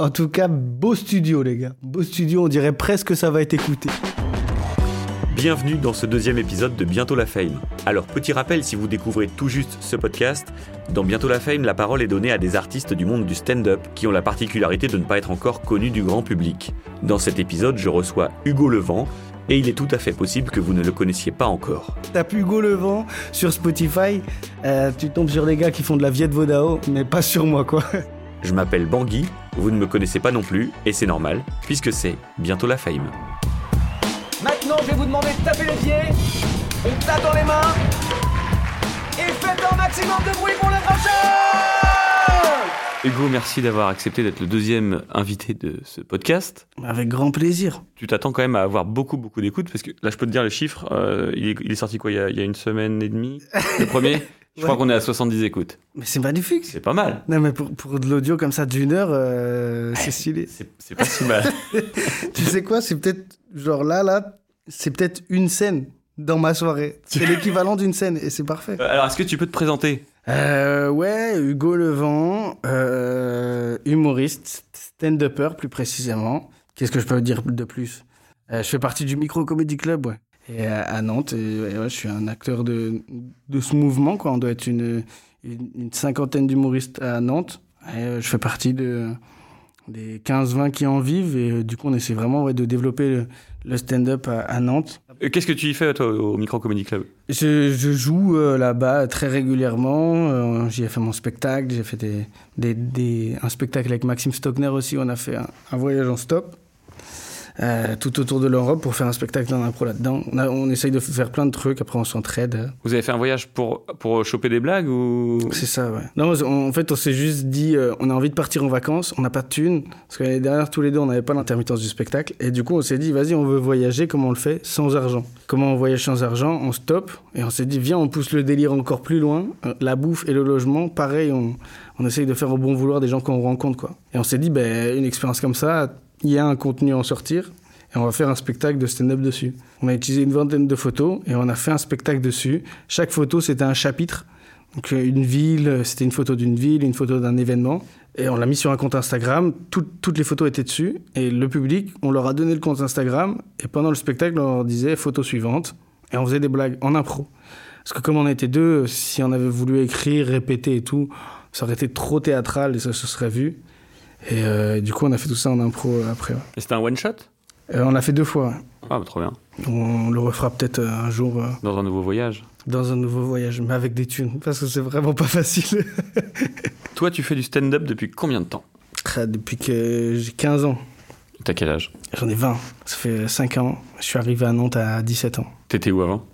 En tout cas, beau studio, les gars. Beau studio, on dirait presque que ça va être écouté. Bienvenue dans ce deuxième épisode de Bientôt la Fame. Alors, petit rappel, si vous découvrez tout juste ce podcast, dans Bientôt la Fame, la parole est donnée à des artistes du monde du stand-up qui ont la particularité de ne pas être encore connus du grand public. Dans cet épisode, je reçois Hugo Levent, et il est tout à fait possible que vous ne le connaissiez pas encore. Tape Hugo Levent sur Spotify, euh, tu tombes sur les gars qui font de la Viet Vodao, mais pas sur moi, quoi. Je m'appelle Bangui, vous ne me connaissez pas non plus, et c'est normal, puisque c'est Bientôt la Fame. Maintenant, je vais vous demander de taper les pieds, on tape dans les mains, et faites un maximum de bruit pour le Hugo, merci d'avoir accepté d'être le deuxième invité de ce podcast. Avec grand plaisir. Tu t'attends quand même à avoir beaucoup, beaucoup d'écoutes, parce que là, je peux te dire le chiffre, euh, il, est, il, est, sorti quoi il y, a, il y, a, une semaine et demie Le premier Je ouais. crois qu'on est à 70 écoutes. Mais c'est magnifique. C'est pas mal. Non, mais pour, pour de l'audio comme ça d'une heure, euh, c'est stylé. C'est pas si mal. tu sais quoi C'est peut-être, genre là, là, c'est peut-être une scène dans ma soirée. C'est l'équivalent d'une scène et c'est parfait. Alors, est-ce que tu peux te présenter? Euh, Ouais, Hugo Levent, euh, humoriste, stand-upper plus précisément. Qu'est-ce que je peux dire de plus? Euh, Je fais partie du Micro Comedy Club, ouais. Et à Nantes, et, et ouais, je suis un acteur de, de ce mouvement, quoi. On doit être une, une, une cinquantaine d'humoristes à Nantes. Et euh, je fais partie de, des 15-20 qui en vivent. Et du coup, on essaie vraiment ouais, de développer le, le stand-up à, à Nantes. Qu'est-ce que tu y fais, toi, au Micro Comedy Club? Je, je, joue euh, là-bas très régulièrement. Euh, J'y ai fait mon spectacle. J'ai fait des, des, des, un spectacle avec Maxime Stockner aussi. On a fait un, un voyage en stop. Euh, tout autour de l'Europe pour faire un spectacle en impro là-dedans. On, on, essaye de faire plein de trucs, après on s'entraide. Vous avez fait un voyage pour, pour choper des blagues ou? C'est ça, ouais. Non, on, en fait, on s'est juste dit, euh, on a envie de partir en vacances, on n'a pas de thunes, parce que l'année dernière, tous les deux, on n'avait pas l'intermittence du spectacle. Et du coup, on s'est dit, vas-y, on veut voyager, comment on le fait Sans argent? Comment on voyage sans argent? On stoppe, et on s'est dit, viens, on pousse le délire encore plus loin. Euh, la bouffe et le logement, pareil, on, on essaye de faire au bon vouloir des gens qu'on rencontre, quoi. Et on s'est dit, ben, une expérience comme ça, il y a un contenu à en sortir et on va faire un spectacle de stand-up dessus. On a utilisé une vingtaine de photos et on a fait un spectacle dessus. Chaque photo, c'était un chapitre. Donc une ville, c'était une photo d'une ville, une photo d'un événement. Et on l'a mis sur un compte Instagram. Tout, toutes les photos étaient dessus. Et le public, on leur a donné le compte Instagram. Et pendant le spectacle, on leur disait photo suivante. Et on faisait des blagues en impro. Parce que comme on était deux, si on avait voulu écrire, répéter et tout, ça aurait été trop théâtral et ça se serait vu. Et euh, du coup, on a fait tout ça en impro après. Ouais. Et c'était un one-shot? Euh, on l'a fait deux fois. Ah, bah, trop bien. On le refera peut-être un jour. Euh, dans un nouveau voyage Dans un nouveau voyage, mais avec des thunes, parce que c'est vraiment pas facile. Toi, tu fais du stand-up depuis combien de temps? Depuis que j'ai 15 ans. T'as quel âge? J'en ai 20. Ça fait 5 ans. Je suis arrivé à Nantes à 17 ans. T'étais où avant?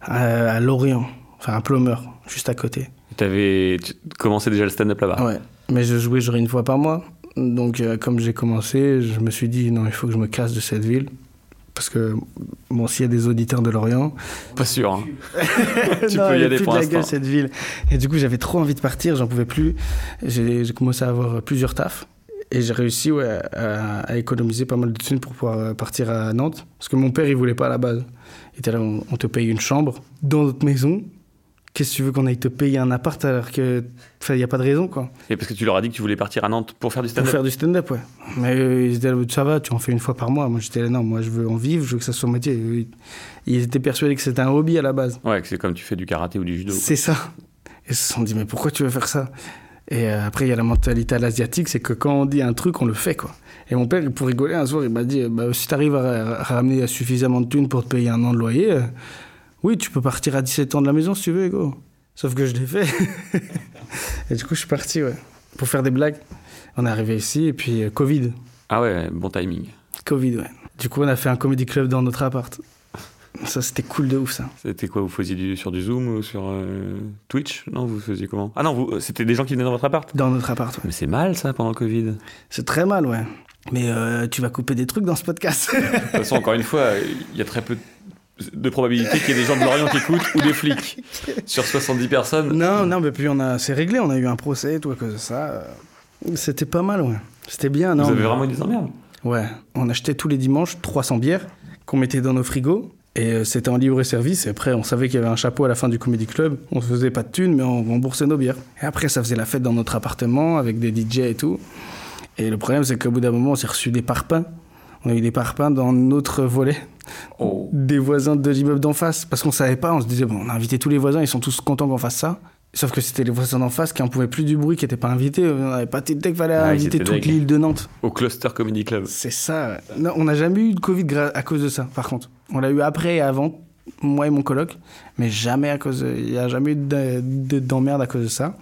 À, à Lorient, enfin à Plomeur, juste à côté. T'avais commencé déjà le stand-up là-bas? Ouais, mais je jouais genre une fois par mois. Donc, euh, comme j'ai commencé, je me suis dit, non, il faut que je me casse de cette ville. Parce que, bon, s'il y a des auditeurs de Lorient. Pas sûr, hein. tu non, peux y aller plus pour de la gueule, cette ville. Et du coup, j'avais trop envie de partir, j'en pouvais plus. J'ai commencé à avoir plusieurs tafs. Et j'ai réussi ouais, à, à, économiser pas mal de thunes pour pouvoir partir à Nantes. Parce que mon père, il voulait pas à la base. Il était là, on, on te paye une chambre dans notre maison. Qu'est-ce que tu veux qu'on aille te payer un appart alors que il n'y a pas de raison quoi. Et parce que tu leur as dit que tu voulais partir à Nantes pour faire du Pour stand-up faire du stand-up, ouais. Mais euh, ils étaient là, ça va, tu en fais une fois par mois. Moi j'étais là, non, moi je veux en vivre, je veux que ça soit métier. Ils- Ils étaient persuadés que c'était un hobby à la base. Ouais, que c'est comme tu fais du karaté ou du judo. C'est ça. Et ils se sont dit, mais pourquoi tu veux faire ça? Et euh, après, il y a la mentalité à l'asiatique, c'est que quand on dit un truc, on le fait, quoi. Et mon père, pour rigoler, un soir, il m'a dit, bah, si tu arrives à, à ramener suffisamment de thunes pour te payer un an de loyer, euh, oui, tu peux partir à 17 ans de la maison si tu veux, go. Sauf que je l'ai fait. et du coup, je suis parti, ouais, pour faire des blagues. On est arrivé ici, et puis euh, Covid. Ah ouais, bon timing. Covid, ouais. Du coup, on a fait un comédie club dans notre appart. Ça, c'était cool de ouf, ça. C'était quoi Vous faisiez du, sur du Zoom ou sur euh, Twitch? Non, vous faisiez comment? Ah non, vous- c'était des gens qui venaient dans votre appart? Dans notre appart, ouais. Mais c'est mal ça pendant le Covid. De C'est très mal, ouais. Mais euh, tu vas couper des trucs dans ce podcast. toute façon, encore une fois, il y a très peu de probabilité qu'il y ait des gens de Lorient qui écoutent ou des flics. Sur 70 personnes. non, non, mais puis on a, c'est réglé. On a eu un procès et tout à cause de ça. C'était pas mal, ouais. C'était bien, non Vous avez mais- vraiment eu des emmerdes? Ouais. On achetait tous les dimanches 300 bières qu'on mettait dans nos frigos. Et euh, c'était en libre service. Et après, on savait qu'il y avait un chapeau à la fin du Comedy Club. On se faisait pas de thunes, mais on remboursait nos bières. Et après, ça faisait la fête dans notre appartement avec des DJ et tout. Et le problème, c'est qu'au bout d'un moment, on s'est reçu des parpaings. On a eu des parpaings dans notre volet Oh. des voisins de l'immeuble d'en face. Parce qu'on savait pas, on se disait, bon, on a invité tous les voisins, ils sont tous contents qu'on fasse ça. Sauf que c'était les voisins d'en face qui en pouvaient plus du bruit, qui n'étaient pas invités. On n'avait pas dès qu'il fallait Ah, inviter toute l'île de Nantes. Au Cluster Comedy Club. C'est ça. Non, on n'a jamais eu de Covid à cause de ça, par contre. On l'a eu après et avant, moi et mon coloc, mais jamais à cause. Il n'y a jamais eu de- de- d'emmerde à cause de ça.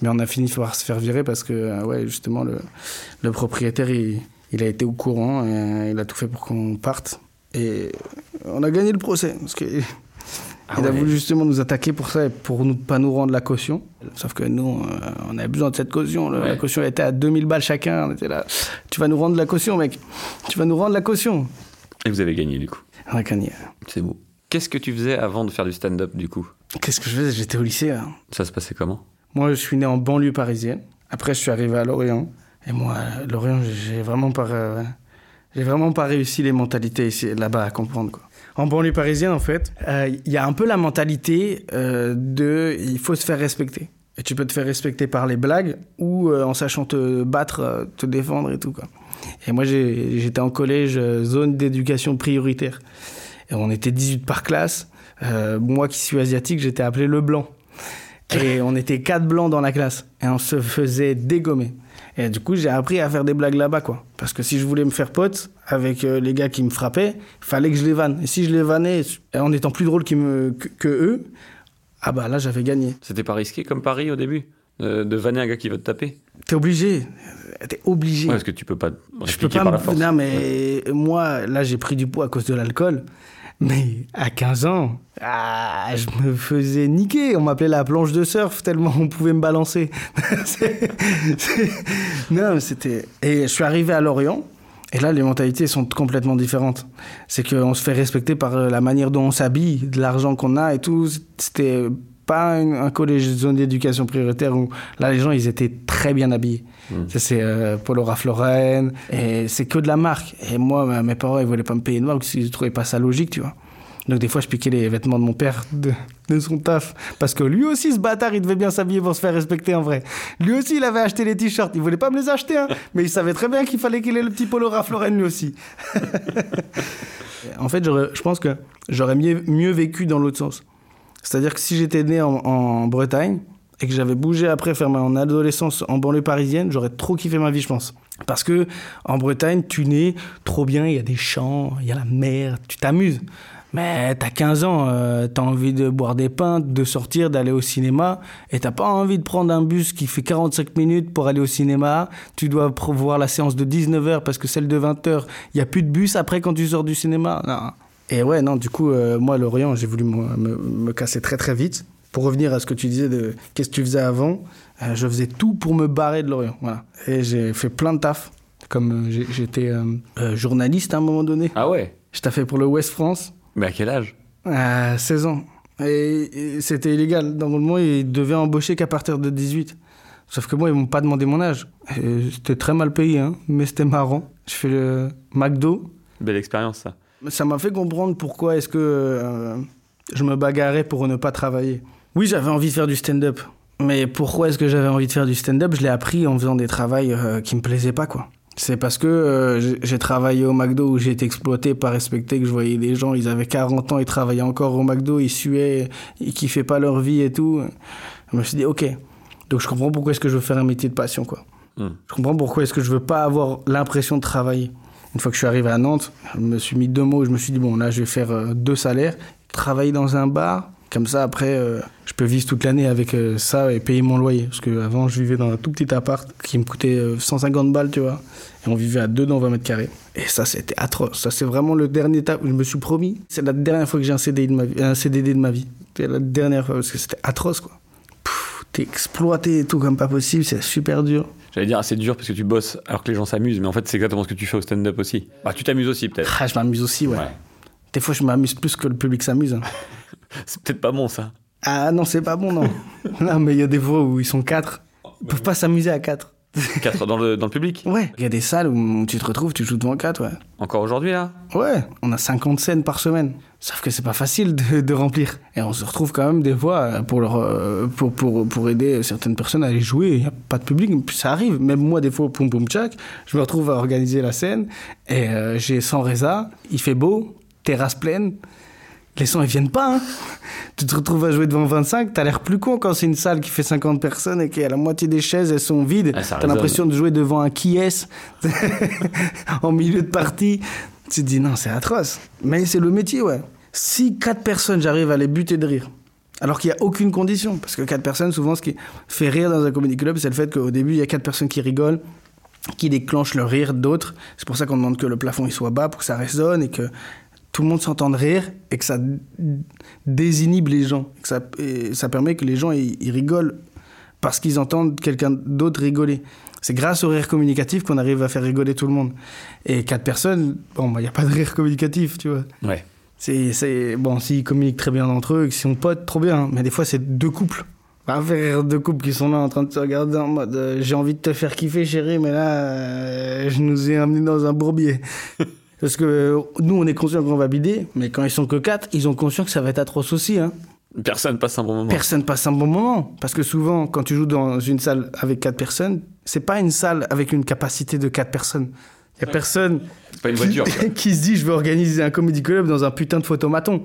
Mais on a fini par se faire virer parce que, euh, ouais, justement, le, le propriétaire, il, il a été au courant et euh, il a tout fait pour qu'on parte. Et on a gagné le procès parce que. Ah il a voulu justement nous attaquer pour ça et pour ne pas nous rendre la caution. Sauf que nous, euh, on avait besoin de cette caution. La caution était à 2000 balles chacun. On était là. Tu vas nous rendre la caution, mec. Tu vas nous rendre la caution. Et vous avez gagné du coup. On a gagné. C'est beau. Qu'est-ce que tu faisais avant de faire du stand-up du coup? Qu'est-ce que je faisais? J'étais au lycée. hein. Ça se passait comment? Moi, je suis né en banlieue parisienne. Après, je suis arrivé à Lorient. Et moi, Lorient, j'ai vraiment pas, euh, j'ai vraiment pas réussi les mentalités là-bas à comprendre. Quoi. En banlieue parisienne, en fait, euh, il y a un peu la mentalité euh, de il faut se faire respecter. Et tu peux te faire respecter par les blagues ou euh, en sachant te battre, euh, te défendre et tout. Quoi. Et moi, j'étais en collège, euh, zone d'éducation prioritaire. Et on était 18 par classe. Euh, moi qui suis asiatique, j'étais appelé le blanc. Et on était quatre blancs dans la classe. Et on se faisait dégommer. Et du coup, j'ai appris à faire des blagues là-bas, quoi. Parce que si je voulais me faire pote avec euh, les gars qui me frappaient, fallait que je les vanne. Et si je les vannais en étant plus drôle qu'ils me- que, que eux, ah bah là, j'avais gagné. C'était pas risqué comme pari au début de, de vanner un gars qui veut te taper? T'es obligé. T'es obligé. Ouais, parce que tu peux pas je peux pas par la me... force. Non, mais moi, là, j'ai pris du poids à cause de l'alcool. Mais à 15 ans, ah, je me faisais niquer. On m'appelait la planche de surf tellement on pouvait me balancer. Non, c'était. Et je suis arrivé à Lorient. Et là, les mentalités sont complètement différentes. C'est qu'on se fait respecter par euh, la manière dont on s'habille, de l'argent qu'on a et tout. C'était pas un, un collège zone d'éducation prioritaire où là, les gens, ils étaient très bien habillés. Ça, c'est euh, Polo Ralph Lauren. Et c'est que de la marque. Et moi, mes parents, ils voulaient pas me payer de marque parce qu'ils trouvaient pas ça logique, tu vois. Donc, des fois, je piquais les vêtements de mon père de, de son taf. Parce que lui aussi, ce bâtard, il devait bien s'habiller pour se faire respecter en vrai. Lui aussi, il avait acheté les t-shirts. Il voulait pas me les acheter, hein. Mais il savait très bien qu'il fallait qu'il ait le petit Polo Ralph Lauren lui aussi. en fait, je pense que j'aurais mieux, mieux vécu dans l'autre sens. C'est-à-dire que si j'étais né en, Bretagne et que j'avais bougé après faire mon adolescence en banlieue parisienne, j'aurais trop kiffé ma vie, je pense. Parce que en Bretagne, tu nais trop bien, il y a des champs, il y a la mer, tu t'amuses. Mais t'as 15 ans, euh, t'as envie de boire des pintes, de sortir, d'aller au cinéma, et t'as pas envie de prendre un bus qui fait 45 minutes pour aller au cinéma. Tu dois voir la séance de 19h parce que celle de 20h, il y a plus de bus après quand tu sors du cinéma. Non. Et ouais, non, du coup, euh, moi, Lorient, j'ai voulu me, me- me casser très très vite. Pour revenir à ce que tu disais de qu'est-ce que tu faisais avant, euh, je faisais tout pour me barrer de Lorient. Voilà. Et j'ai fait plein de taf. Comme euh, j'étais euh, journaliste à un moment donné. Ah ouais? Je fait pour le West France. Mais à quel âge? À 16 ans. Et, et c'était illégal. Normalement, ils devaient embaucher qu'à partir de 18. Sauf que moi, ils m'ont pas demandé mon âge. C'était très mal payé, hein, mais c'était marrant. Je fais le McDo. Belle expérience ça. Ça m'a fait comprendre pourquoi est-ce que euh, je me bagarrais pour ne pas travailler. Oui, j'avais envie de faire du stand-up. Mais pourquoi est-ce que j'avais envie de faire du stand-up? Je l'ai appris en faisant des travails euh, qui me plaisaient pas, quoi. C'est parce que euh, j'ai- travaillé au McDo où j'ai été exploité, pas respecté, que je voyais des gens, ils avaient 40 ans, ils travaillaient encore au McDo, ils suaient, ils kiffaient pas leur vie et tout. Je me suis dit, ok. Donc je comprends pourquoi est-ce que je veux faire un métier de passion, quoi. Hmm. Je comprends pourquoi est-ce que je veux pas avoir l'impression de travailler. Une fois que je suis arrivé à Nantes, je me suis mis deux mots, je me suis dit, bon, là, je vais faire euh, deux salaires, travailler dans un bar, comme ça, après, euh, je peux vivre toute l'année avec euh, ça et payer mon loyer. Parce qu'avant, je vivais dans un tout petit appart qui me coûtait euh, 150 balles, tu vois. Et on vivait à deux dans 20 mètres carrés. Et ça, c'était atroce. Ça, c'est vraiment le dernier étape où je me suis promis. C'est la dernière fois que j'ai un, CDD de ma vie. C'est la dernière fois, parce que c'était atroce, quoi. T'es exploité et tout comme pas possible, c'est super dur. J'allais dire assez dur parce que tu bosses alors que les gens s'amusent, mais en fait c'est exactement ce que tu fais au stand-up aussi. Bah tu t'amuses aussi peut-être. Ah, je m'amuse aussi, ouais. Des fois, je m'amuse plus que le public s'amuse. hein. C'est peut-être pas bon ça. Ah non, c'est pas bon, non. non, mais il y a des fois où ils sont quatre. Ils peuvent pas s'amuser à quatre. 4 dans le, dans le public Ouais. Il y a des salles où tu te retrouves, tu joues devant 4, ouais. Encore aujourd'hui, là? Ouais, on a 50 scènes par semaine. Sauf que c'est pas facile de, de remplir. Et on se retrouve quand même des fois euh, pour, leur, euh, pour, pour, pour aider certaines personnes à aller jouer. Il n'y a pas de public, ça arrive. Même moi, des fois, poum poum tchak, je me retrouve à organiser la scène et euh, j'ai 100 résas, il fait beau, terrasse pleine. Les sons, ils viennent pas. Hein. Tu te retrouves à jouer devant 25, t'as l'air plus con quand c'est une salle qui fait 50 personnes et que la moitié des chaises, elles sont vides. Ah, t'as l'impression de jouer devant un qui est en milieu de partie. Tu te dis non, c'est atroce. Mais c'est le métier, ouais. Si quatre personnes, j'arrive à les buter de rire, alors qu'il n'y a aucune condition, parce que quatre personnes, souvent, ce qui fait rire dans un comedy club, c'est le fait qu'au début, il y a quatre personnes qui rigolent, qui déclenchent le rire d'autres. C'est pour ça qu'on demande que le plafond il soit bas pour que ça résonne et que tout le monde s'entende rire et que ça désinhibe les gens. Et que ça, et ça permet que les gens ils, ils rigolent parce qu'ils entendent quelqu'un d'autre rigoler. C'est grâce au rire communicatif qu'on arrive à faire rigoler tout le monde. Et quatre personnes, bon, il n'y a pas de rire communicatif, tu vois. Ouais. C'est, c'est, bon, s'ils communiquent très bien entre eux, qu'ils sont potes, trop bien. Mais des fois, c'est deux couples. Va faire rire deux couples qui sont là en train de se regarder en mode euh, j'ai envie de te faire kiffer, chérie, mais là, euh, je nous ai amenés dans un bourbier. Parce que euh, nous, on est conscient qu'on va bider, mais quand ils sont que quatre, ils ont conscience que ça va être atroce aussi. Hein. Personne passe un bon moment. Personne passe un bon moment. Parce que souvent, quand tu joues dans une salle avec quatre personnes, c'est pas une salle avec une capacité de quatre personnes. Il y a personne pas une voiture. qui se dit je veux organiser un comedy club dans un putain de photomaton.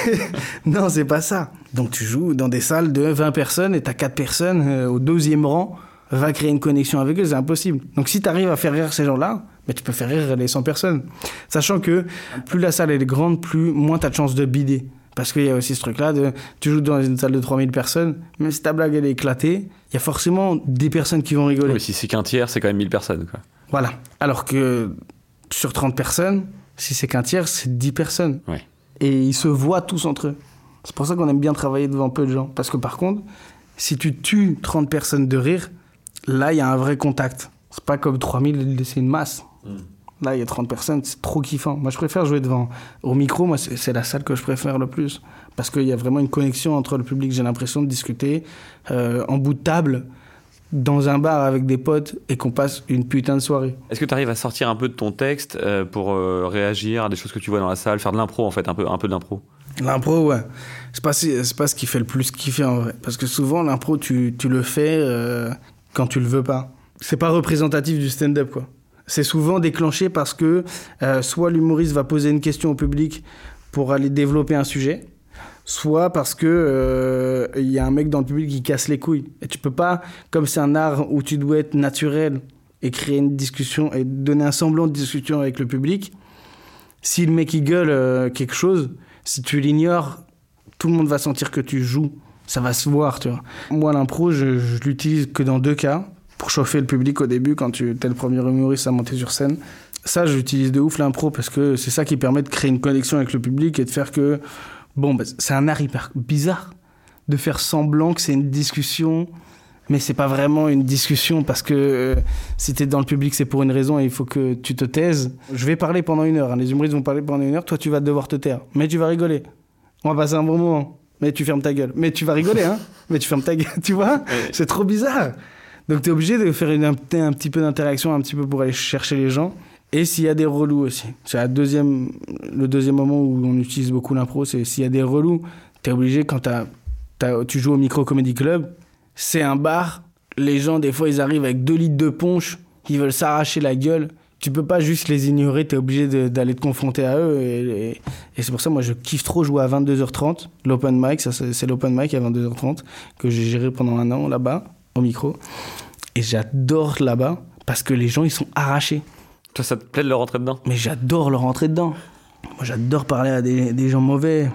non, c'est pas ça. Donc tu joues dans des salles de 20 personnes et t'as 4 personnes euh, au deuxième rang, va créer une connexion avec eux, c'est impossible. Donc si t'arrives à faire rire ces gens-là, mais tu peux faire rire les 100 personnes. Sachant que plus la salle elle est grande, plus moins t'as de chances de bider. Parce qu'il y a aussi ce truc-là de tu joues dans une salle de 3000 personnes, même si ta blague elle est éclatée, il y a forcément des personnes qui vont rigoler. Oui, si c'est qu'un tiers, c'est quand même 1000 personnes. Quoi. Voilà. Alors que sur 30 personnes, si c'est qu'un tiers, c'est 10 personnes. Ouais. Et ils se voient tous entre eux. C'est pour ça qu'on aime bien travailler devant peu de gens. Parce que par contre, si tu tues 30 personnes de rire, là, il y a un vrai contact. C'est pas comme 3000, c'est une masse. Là, il y a 30 personnes, c'est trop kiffant. Moi, je préfère jouer devant. Au micro, moi, c'est la salle que je préfère le plus. Parce qu'il y a vraiment une connexion entre le public. J'ai l'impression de discuter euh, en bout de table dans un bar avec des potes et qu'on passe une putain de soirée. Est-ce que tu arrives à sortir un peu de ton texte euh, pour euh, réagir à des choses que tu vois dans la salle, faire de l'impro en fait, un peu, un peu d'impro? L'impro, ouais. C'est pas, pas ce qui fait le plus kiffer en vrai. Parce que souvent, l'impro, tu, tu le fais quand tu le veux pas. C'est pas représentatif du stand-up, quoi. C'est souvent déclenché parce que euh, soit l'humoriste va poser une question au public pour aller développer un sujet, soit parce que euh, il y a un mec dans le public qui casse les couilles. Et tu peux pas, comme c'est un art où tu dois être naturel et créer une discussion et donner un semblant de discussion avec le public, si le mec il gueule euh, quelque chose, si tu l'ignores, tout le monde va sentir que tu joues. Ça va se voir, tu vois. Moi, l'impro, je, je l'utilise que dans deux cas. Pour chauffer le public au début, quand tu es le premier humoriste à monter sur scène. Ça, j'utilise de ouf l'impro parce que c'est ça qui permet de créer une connexion avec le public et de faire que. Bon, bah, c'est un art hyper bizarre de faire semblant que c'est une discussion, mais c'est pas vraiment une discussion parce que euh, si t'es dans le public, c'est pour une raison et il faut que tu te taises. Je vais parler pendant une heure, hein. les humoristes vont parler pendant une heure, toi tu vas devoir te taire, mais tu vas rigoler. On va passer un bon moment, mais tu fermes ta gueule. Mais tu vas rigoler, hein Mais tu fermes ta gueule, tu vois C'est trop bizarre. Donc t'es obligé de faire un, petit peu d'interaction, un petit peu pour aller chercher les gens. Et s'il y a des relous aussi. C'est la deuxième, le deuxième moment où on utilise beaucoup l'impro, c'est s'il y a des relous, t'es obligé quand tu joues au Micro Comedy Club, c'est un bar, les gens des fois ils arrivent avec deux litres de punch, ils veulent s'arracher la gueule. Tu peux pas juste les ignorer, t'es obligé de- d'aller te confronter à eux. Et, et- c'est pour ça, moi, je kiffe trop jouer à 22h30. L'open mic, c'est l'open mic à 22h30 que j'ai géré pendant un an là-bas, au micro. Et j'adore là-bas parce que les gens, ils sont arrachés. Toi, ça te plaît de leur rentrer dedans? Mais j'adore leur rentrer dedans. Moi, j'adore parler à des, des gens mauvais.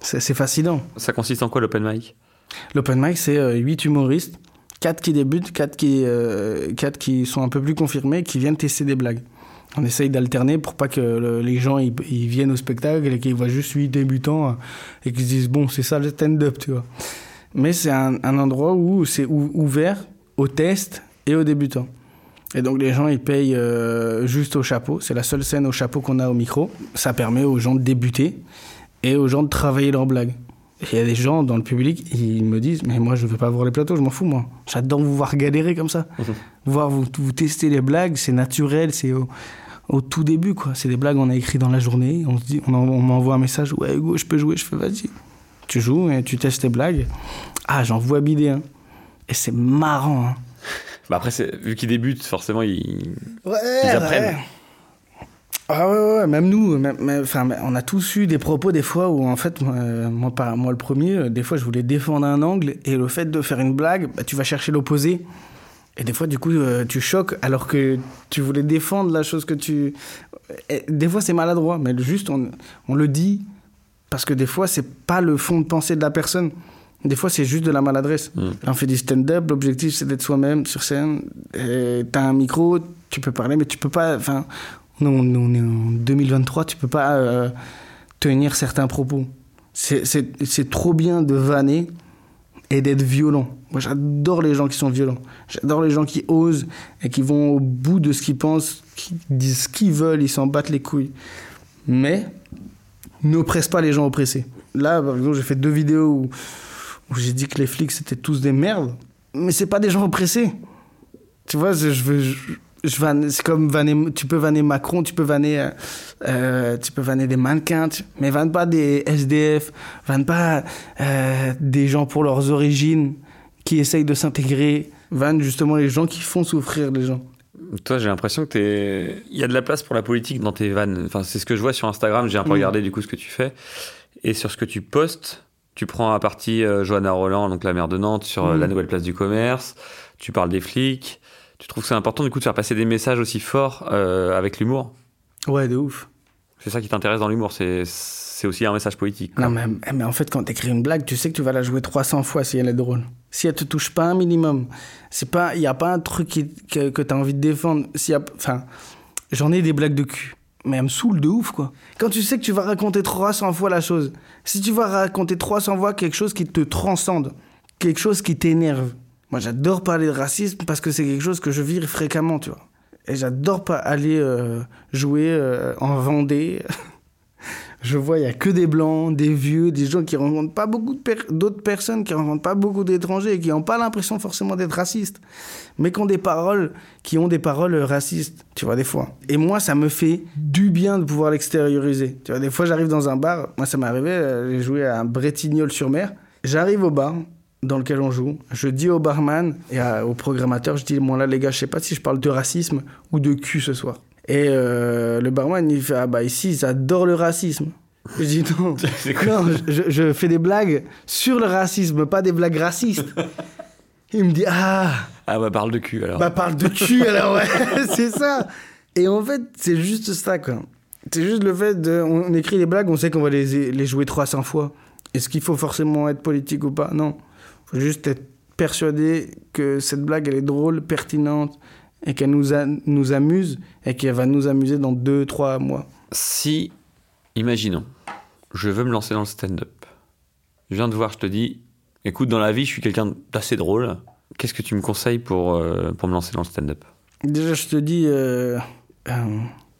C'est fascinant. Ça consiste en quoi l'open mic? L'open mic, c'est 8 humoristes, 4 qui débutent, 4 qui, euh, quatre qui sont un peu plus confirmés, qui viennent tester des blagues. On essaye d'alterner pour pas que le- les gens ils, ils viennent au spectacle et qu'ils voient juste 8 débutants euh, et qu'ils se disent bon, c'est ça le stand-up, tu vois. Mais c'est un, un endroit où c'est ou- ouvert aux tests et aux débutants. Et donc les gens ils payent euh, juste au chapeau. C'est la seule scène au chapeau qu'on a au micro. Ça permet aux gens de débuter et aux gens de travailler leurs blagues. Il y a des gens dans le public, ils me disent Mais moi, je veux pas voir les plateaux, je m'en fous, moi. J'adore vous voir galérer comme ça. voir vous, vous tester les blagues, c'est naturel, c'est au, au tout début, quoi. C'est des blagues qu'on a écrit dans la journée. On, se dit, on, en- on m'envoie un message Ouais, Hugo, je peux jouer. Je fais Vas-y. Tu joues et tu testes tes blagues. Ah, j'en vois bider. hein. Et c'est marrant. hein. Bah après, vu qu'ils débutent, forcément, ils. Ouais, Ils apprennent. Ah ouais, ouais, ouais, même nous, même- même- enfin, on a tous eu des propos des fois où en fait, moi, moi, pas, moi le premier, euh, des fois je voulais défendre un angle et le fait de faire une blague, bah, tu vas chercher l'opposé. Et des fois, du coup, euh, tu choques alors que tu voulais défendre la chose que tu. Et des fois, c'est maladroit, mais juste, on, on le dit parce que des fois, c'est pas le fond de pensée de la personne. Des fois, c'est juste de la maladresse. Là, on fait du stand-up, l'objectif, c'est d'être soi-même sur scène. T'as un micro, tu peux parler, mais tu peux pas. Enfin, nous, on, est en 2023, tu peux pas euh, tenir certains propos. C'est trop bien de vanner et d'être violent. Moi, j'adore les gens qui sont violents. J'adore les gens qui osent et qui vont au bout de ce qu'ils pensent, qui disent ce qu'ils veulent, ils s'en battent les couilles. Mais n'oppresse pas les gens oppressés. Là, par exemple, j'ai fait deux vidéos où, j'ai dit que les flics c'était tous des merdes, mais c'est pas des gens oppressés. Tu vois, je, veux. Je, c'est comme vanner, tu peux vanner Macron, tu peux vanner, euh, euh, tu peux vanner des mannequins, mais vanne pas des SDF, vanne pas euh, des gens pour leurs origines qui essayent de s'intégrer, vanne justement les gens qui font souffrir les gens. Toi, j'ai l'impression que t'es. Il y a de la place pour la politique dans tes vannes. Enfin, c'est ce que je vois sur Instagram. J'ai un peu Mm. regardé du coup ce que tu fais. Et sur ce que tu postes, tu prends à partie euh, Johanna Roland, donc la maire de Nantes, sur euh, Mm. la nouvelle place du commerce. Tu parles des flics. Tu trouves que c'est important du coup de faire passer des messages aussi forts euh, avec l'humour? Ouais, de ouf. C'est ça qui t'intéresse dans l'humour. C'est c'est aussi un message politique. Non, mais, eh, mais en fait, quand t'écris une blague, tu sais que tu vas la jouer 300 fois si elle est drôle. Si elle te touche pas un minimum, il y a pas un truc que, que t'as envie de défendre. A, enfin, j'en ai des blagues de cul, mais elles me saoulent de ouf, quoi. Quand tu sais que tu vas raconter 300 fois la chose, si tu vas raconter 300 fois quelque chose qui te transcende, quelque chose qui t'énerve. Moi, j'adore parler de racisme parce que c'est quelque chose que je vis fréquemment, tu vois. Et j'adore pas aller euh, jouer euh, en Vendée. Je vois, il y a que des blancs, des vieux, des gens qui rencontrent pas beaucoup d'autres personnes, qui rencontrent pas beaucoup d'étrangers qui n'ont pas l'impression forcément d'être racistes, mais qui ont des paroles, qui ont des paroles racistes, tu vois, des fois. Et moi, ça me fait du bien de pouvoir l'extérioriser. Tu vois, des fois, j'arrive dans un bar, moi, ça m'est arrivé, euh, j'ai joué à un Bretignolles-sur-Mer, j'arrive au bar dans lequel on joue, je dis au barman et au programmateur, je dis, bon là, les gars, je sais pas si je parle de racisme ou de cul ce soir. Et euh, le barman, il fait Ah bah ici, ils adorent le racisme. Je dis Non, non je, je fais des blagues sur le racisme, pas des blagues racistes. Il me dit Ah, Ah bah parle de cul alors. bah parle de cul alors, ouais, c'est ça. Et en fait, c'est juste ça, quoi. C'est juste le fait de. On écrit des blagues, on sait qu'on va les, les jouer 300 fois. Est-ce qu'il faut forcément être politique ou pas? Non. faut juste être persuadé que cette blague, elle est drôle, pertinente, et qu'elle nous, a- nous amuse, et qu'elle va nous amuser dans 2-3 mois. Si, imaginons, je veux me lancer dans le stand-up. Je viens de voir, je te dis, écoute, dans la vie, je suis quelqu'un d'assez drôle. Qu'est-ce que tu me conseilles pour, euh, pour me lancer dans le stand-up? Déjà, je te dis. euh, euh,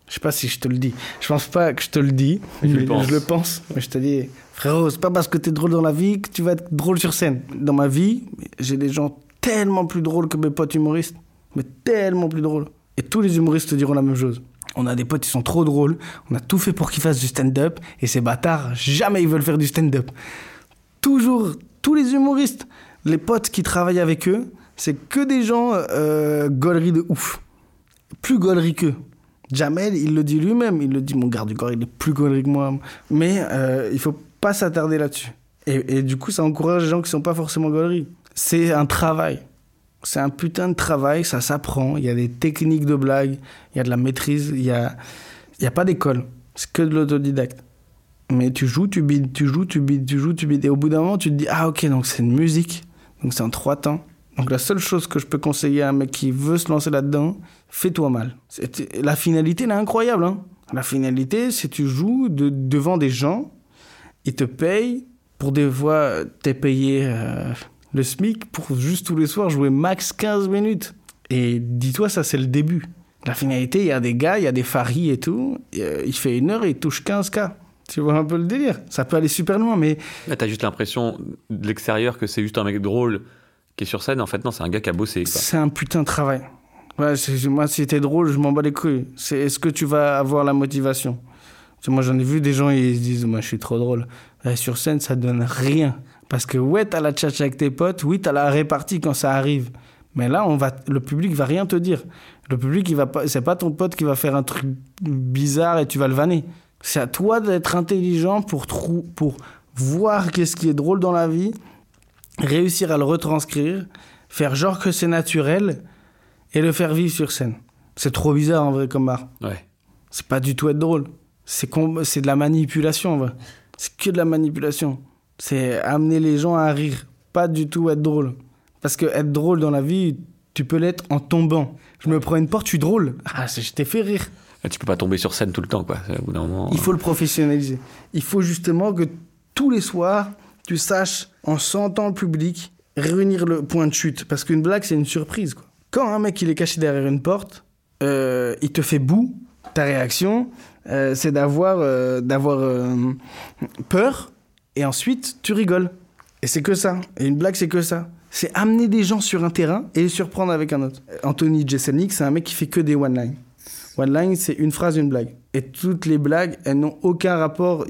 je sais pas si je te le dis. Je pense pas que je te le dis. Mais mais. Je le pense. Mais je te dis, frérot, c'est pas parce que t'es drôle dans la vie que tu vas être drôle sur scène. Dans ma vie, j'ai des gens tellement plus drôles que mes potes humoristes. Mais tellement plus drôles. Et tous les humoristes te diront la même chose. On a des potes, ils sont trop drôles. On a tout fait pour qu'ils fassent du stand-up. Et ces bâtards, jamais ils veulent faire du stand-up. Toujours, tous les humoristes, les potes qui travaillent avec eux, c'est que des gens euh, gauleries de ouf. Plus gauleries qu'eux. Jamel, il le dit lui-même. Il le dit, mon garde du corps, il est plus gaulerie que moi. Mais euh, il faut pas s'attarder là-dessus. Et, et du coup, ça encourage les gens qui sont pas forcément gauleries. C'est un travail. C'est un putain de travail, ça s'apprend. Il y a des techniques de blague, il y a de la maîtrise, il y a, il y a pas d'école. C'est que de l'autodidacte. Mais tu joues, tu bides, tu joues, tu bides, tu joues, tu bides. Et au bout d'un moment, tu te dis, ah ok, donc c'est une musique. Donc c'est en trois temps. Donc la seule chose que je peux conseiller à un mec qui veut se lancer là-dedans, fais-toi mal. La finalité, elle est incroyable. Hein la finalité, c'est tu joues de- devant des gens, ils te payent. Pour des fois, t'es payé euh, le SMIC pour juste tous les soirs jouer max 15 minutes. Et dis-toi, ça c'est le début. La finalité, il y a des gars, il y a des faris et tout. et, euh, il fait une heure et il touche 15K. Tu vois un peu le délire? Ça peut aller super loin, mais Là, t'as juste l'impression de l'extérieur que c'est juste un mec drôle qui est sur scène. En fait, non, c'est un gars qui a bossé. Quoi. c'est un putain de travail. Ouais, moi, si t'es drôle, je m'en bats les couilles. C'est est-ce que tu vas avoir la motivation? Moi, j'en ai vu des gens, ils se disent, moi, je suis trop drôle. Sur scène, ça donne rien. Parce que, ouais, t'as la tchatcha avec tes potes, oui, t'as la répartie quand ça arrive. Mais là, on va, le public va rien te dire. Le public, il va pas, c'est pas ton pote qui va faire un truc bizarre et tu vas le vanner. C'est à toi d'être intelligent pour, trou- pour voir qu'est-ce qui est drôle dans la vie, réussir à le retranscrire, faire genre que c'est naturel et le faire vivre sur scène. C'est trop bizarre en vrai comme art. Ouais. C'est pas du tout être drôle. C'est c'est de la manipulation en vrai. C'est que de la manipulation. C'est amener les gens à rire, pas du tout être drôle. Parce que être drôle dans la vie, tu peux l'être en tombant. Je me prends une porte, je suis drôle. Ah, je t'ai fait rire. Là, tu peux pas tomber sur scène tout le temps, quoi. Au moment. Il faut le professionnaliser. Il faut justement que tous les soirs, tu saches, en sentant le public, réunir le point de chute. Parce qu'une blague, c'est une surprise. Quoi. Quand un mec il est caché derrière une porte, euh, il te fait boue, ta réaction, euh, c'est d'avoir euh, d'avoir peur, et ensuite tu rigoles. Et c'est que ça. Et une blague, c'est que ça. C'est amener des gens sur un terrain et les surprendre avec un autre. Anthony Jeselnik, c'est un mec qui fait que des one-line. One line, c'est une phrase, une blague. Et toutes les blagues, elles n'ont aucun rapport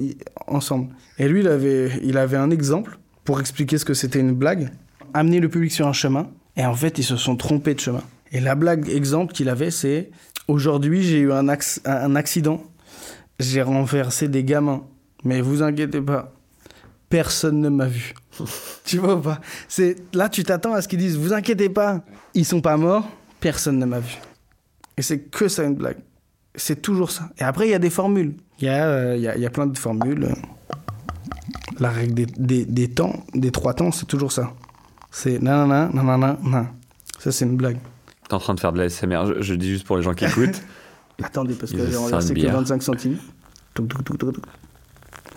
ensemble. Et lui, il avait, il avait un exemple pour expliquer ce que c'était une blague. Amener le public sur un chemin. Et en fait, ils se sont trompés de chemin. Et la blague exemple qu'il avait, c'est Aujourd'hui, j'ai eu un, un accident. J'ai renversé des gamins. Mais vous inquiétez pas, personne ne m'a vu. tu vois ou pas? C'est Là, tu t'attends à ce qu'ils disent Vous inquiétez pas, ils sont pas morts, personne ne m'a vu. Et c'est que ça une blague. C'est toujours ça. Et après, il y a des formules. Il y, a, euh, il y, a, il y a plein de formules. La règle des, des, des temps, des trois temps, c'est toujours ça. C'est nanana, nanana, nan. Ça, c'est une blague. T'es en train de faire de la SMR. Je, je dis juste pour les gens qui écoutent. Attendez, parce que j'ai renversé que bière. 25 centimes. Touc, touc, touc, touc, touc.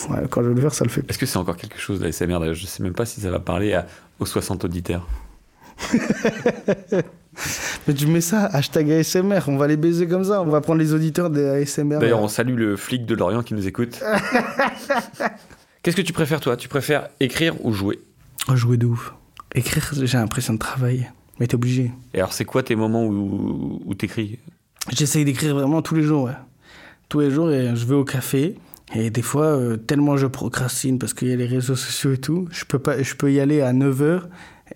Ouais, quand je vais le faire, ça le fait. Est-ce que c'est encore quelque chose, la SMR d'ailleurs? Je sais même pas si ça va parler à- aux 60 auditeurs. Mais tu mets ça, hashtag ASMR, on va les baiser comme ça, on va prendre les auditeurs des ASMR. D'ailleurs, on salue le flic de Lorient qui nous écoute. Qu'est-ce que tu préfères, toi? Tu préfères écrire ou jouer? Oh, jouer de ouf. Écrire, j'ai l'impression de travailler. Mais t'es obligé. Et alors, c'est quoi tes moments où, où t'écris? J'essaye d'écrire vraiment tous les jours, ouais. Tous les jours, et je vais au café. Et des fois, euh, tellement je procrastine parce qu'il y a les réseaux sociaux et tout, je peux, pas, je peux y aller à 9h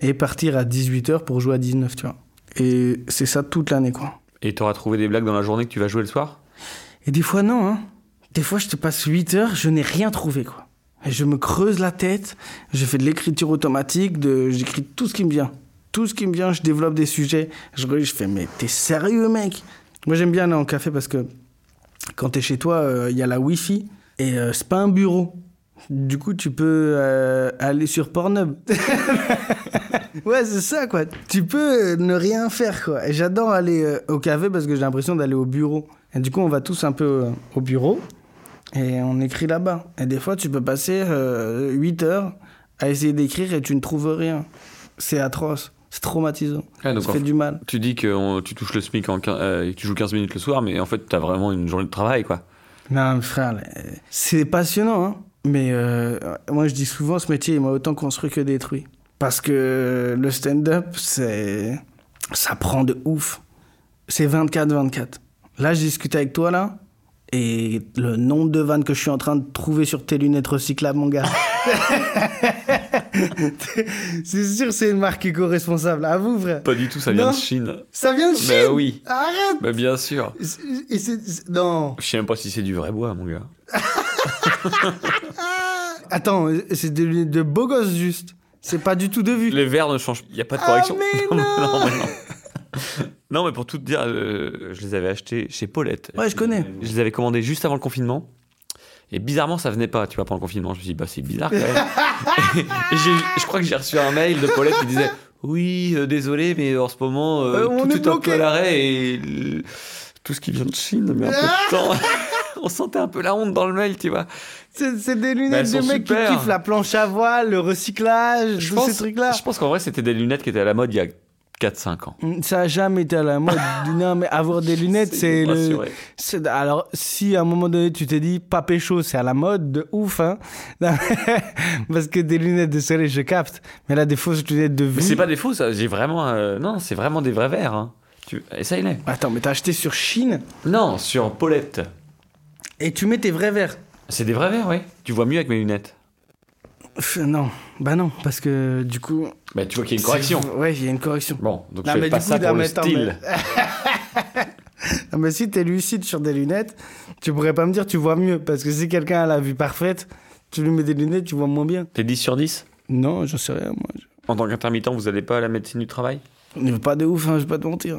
et partir à 18h pour jouer à 19, tu vois. Et c'est ça toute l'année, quoi. Et t'auras trouvé des blagues dans la journée que tu vas jouer le soir? Et des fois, non, hein. Des fois, je te passe 8 heures, je n'ai rien trouvé, quoi. Et je me creuse la tête, je fais de l'écriture automatique, de... j'écris tout ce qui me vient. Tout ce qui me vient, je développe des sujets. Je, fais, mais t'es sérieux, mec? Moi, j'aime bien aller en café parce que quand t'es chez toi, il y a la Wi-Fi et euh, c'est pas un bureau. Du coup, tu peux euh, aller sur Pornhub. ouais, c'est ça, quoi. Tu peux euh, ne rien faire, quoi. Et j'adore aller euh, au café parce que j'ai l'impression d'aller au bureau. Et du coup, on va tous un peu euh, au bureau et on écrit là-bas. Et des fois, tu peux passer euh, 8 heures à essayer d'écrire et tu ne trouves rien. C'est atroce. C'est traumatisant. Ah, donc, ça fait du mal. Tu dis que on- tu touches le SMIC en, quin- euh, et que tu joues 15 minutes le soir, mais en fait, t'as vraiment une journée de travail, quoi. Non, frère, euh, c'est passionnant, hein. Mais euh, moi, je dis souvent, ce métier, il m'a autant construit que détruit. Parce que le stand-up, c'est. Ça prend de ouf. C'est 24-24. Là, je discute avec toi, là. Et le nombre de vannes que je suis en train de trouver sur tes lunettes recyclables, mon gars. c'est sûr, c'est une marque éco-responsable. À vous, frère. Pas du tout, ça vient Non. de Chine. Ça vient de Chine Bah oui. Arrête Bah bien sûr. Et c'est- Non Je sais même pas si c'est du vrai bois, mon gars. Attends, c'est lunettes de beau gosse, juste. C'est pas du tout de vue. Les verres ne changent. Il y a pas de Ah, correction. mais non non, mais non. Non, mais pour tout te dire, euh, je les avais achetés chez Paulette. Ouais, je connais. Je les avais commandés juste avant le confinement. Et bizarrement, ça venait pas, tu vois, pendant le confinement. Je me suis dit, bah, c'est bizarre quand même. et je crois que j'ai reçu un mail de Paulette qui disait, oui, euh, désolé, mais en ce moment, euh, Euh, tout est est, un peu bloqué. à l'arrêt et tout ce qui vient de Chine met un peu de temps. On sentait un peu la honte dans le mail, tu vois. C'est des Mais lunettes de mecs qui kiffent la planche à voile, le recyclage, Je tous pense, ces trucs-là. je pense qu'en vrai, c'était des lunettes qui étaient à la mode il y a 4-5 ans. Ça a jamais été à la mode. non, mais avoir des lunettes, c'est le. Alors, si à un moment donné tu t'es dit pas pécho, c'est à la mode, de ouf, hein. Non, Parce que des lunettes de soleil, je capte. Mais là, des fausses lunettes de Mais vie. c'est pas des faux, ça. J'ai vraiment. euh, Non, c'est vraiment des vrais verres. Hein. Tu... Essaye-les. Attends, mais t'as acheté sur Chine? Non, sur Paulette. et tu mets tes vrais verres. C'est des vrais verres, oui. Tu vois mieux avec mes lunettes. Non, bah non, parce que du coup. Bah, tu vois qu'il y a une correction. Ouais, il y a une correction. Bon, donc Non, je mais fais pas coup, ça pour le mais attends, style. Non, mais si t'es lucide sur des lunettes, tu pourrais pas me dire tu vois mieux. Parce que si quelqu'un a la vue parfaite, tu lui mets des lunettes, tu vois moins bien. T'es 10 sur 10 Non, j'en sais rien, moi. En tant qu'intermittent, vous allez pas à la médecine du travail? Pas de ouf, hein, je vais pas te mentir.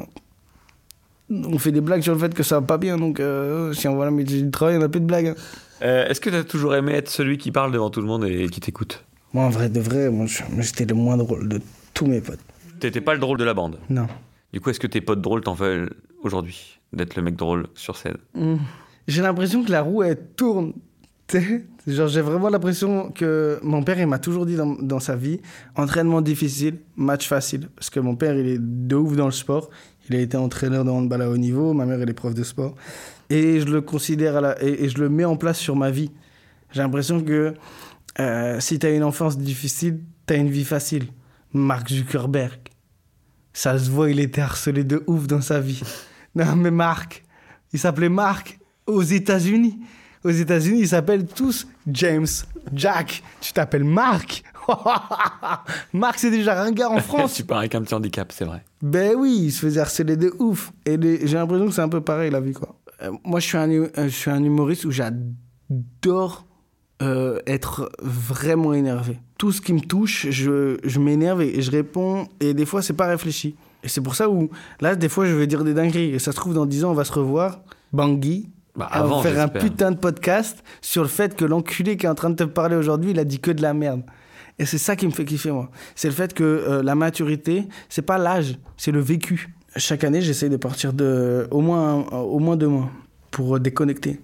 On fait des blagues sur le fait que ça va pas bien, donc euh, si on voit la médecine du travail, on a plus de blagues. hein. Euh, Est-ce que t'as toujours aimé être celui qui parle devant tout le monde et qui t'écoute? Moi, en vrai de vrai, j'étais le moins drôle de tous mes potes. T'étais pas le drôle de la bande? Non. Du coup, est-ce que tes potes drôles t'en veulent aujourd'hui D'être le mec drôle sur scène? Hmm. J'ai l'impression que la roue, elle tourne. Tu Genre, j'ai vraiment l'impression que mon père, il m'a toujours dit dans, dans sa vie entraînement difficile, match facile. Parce que mon père, il est de ouf dans le sport. Il a été entraîneur de handball à haut niveau. Ma mère, elle est prof de sport. Et je le considère et je le mets en place sur ma vie. J'ai l'impression que euh, si tu as une enfance difficile, tu as une vie facile. Mark Zuckerberg. Ça se voit, il était harcelé de ouf dans sa vie. Non, mais Mark, il s'appelait Mark aux États-Unis. Aux États-Unis, ils s'appellent tous James, Jack. Tu t'appelles Mark Mark, c'est déjà ringard en France. Tu pars avec un petit handicap, c'est vrai. Ben oui, il se faisait harceler de ouf. Et les- j'ai l'impression que c'est un peu pareil la vie, quoi. Euh, moi, je suis, un, hu- euh, je suis un humoriste où j'adore euh, être vraiment énervé. Tout ce qui me touche, je, je m'énerve et, et je réponds. Et des fois, c'est pas réfléchi. Et c'est pour ça où, là, des fois, je vais dire des dingueries. Et ça se trouve, dans 10 ans, on va se revoir. Bangui. Bah, avant, faire un putain de podcast sur le fait que l'enculé qui est en train de te parler aujourd'hui, il a dit que de la merde. Et c'est ça qui me fait kiffer, moi. C'est le fait que euh, la maturité, c'est pas l'âge, c'est le vécu. Chaque année, j'essaye de partir de au moins, au moins deux mois pour euh, déconnecter.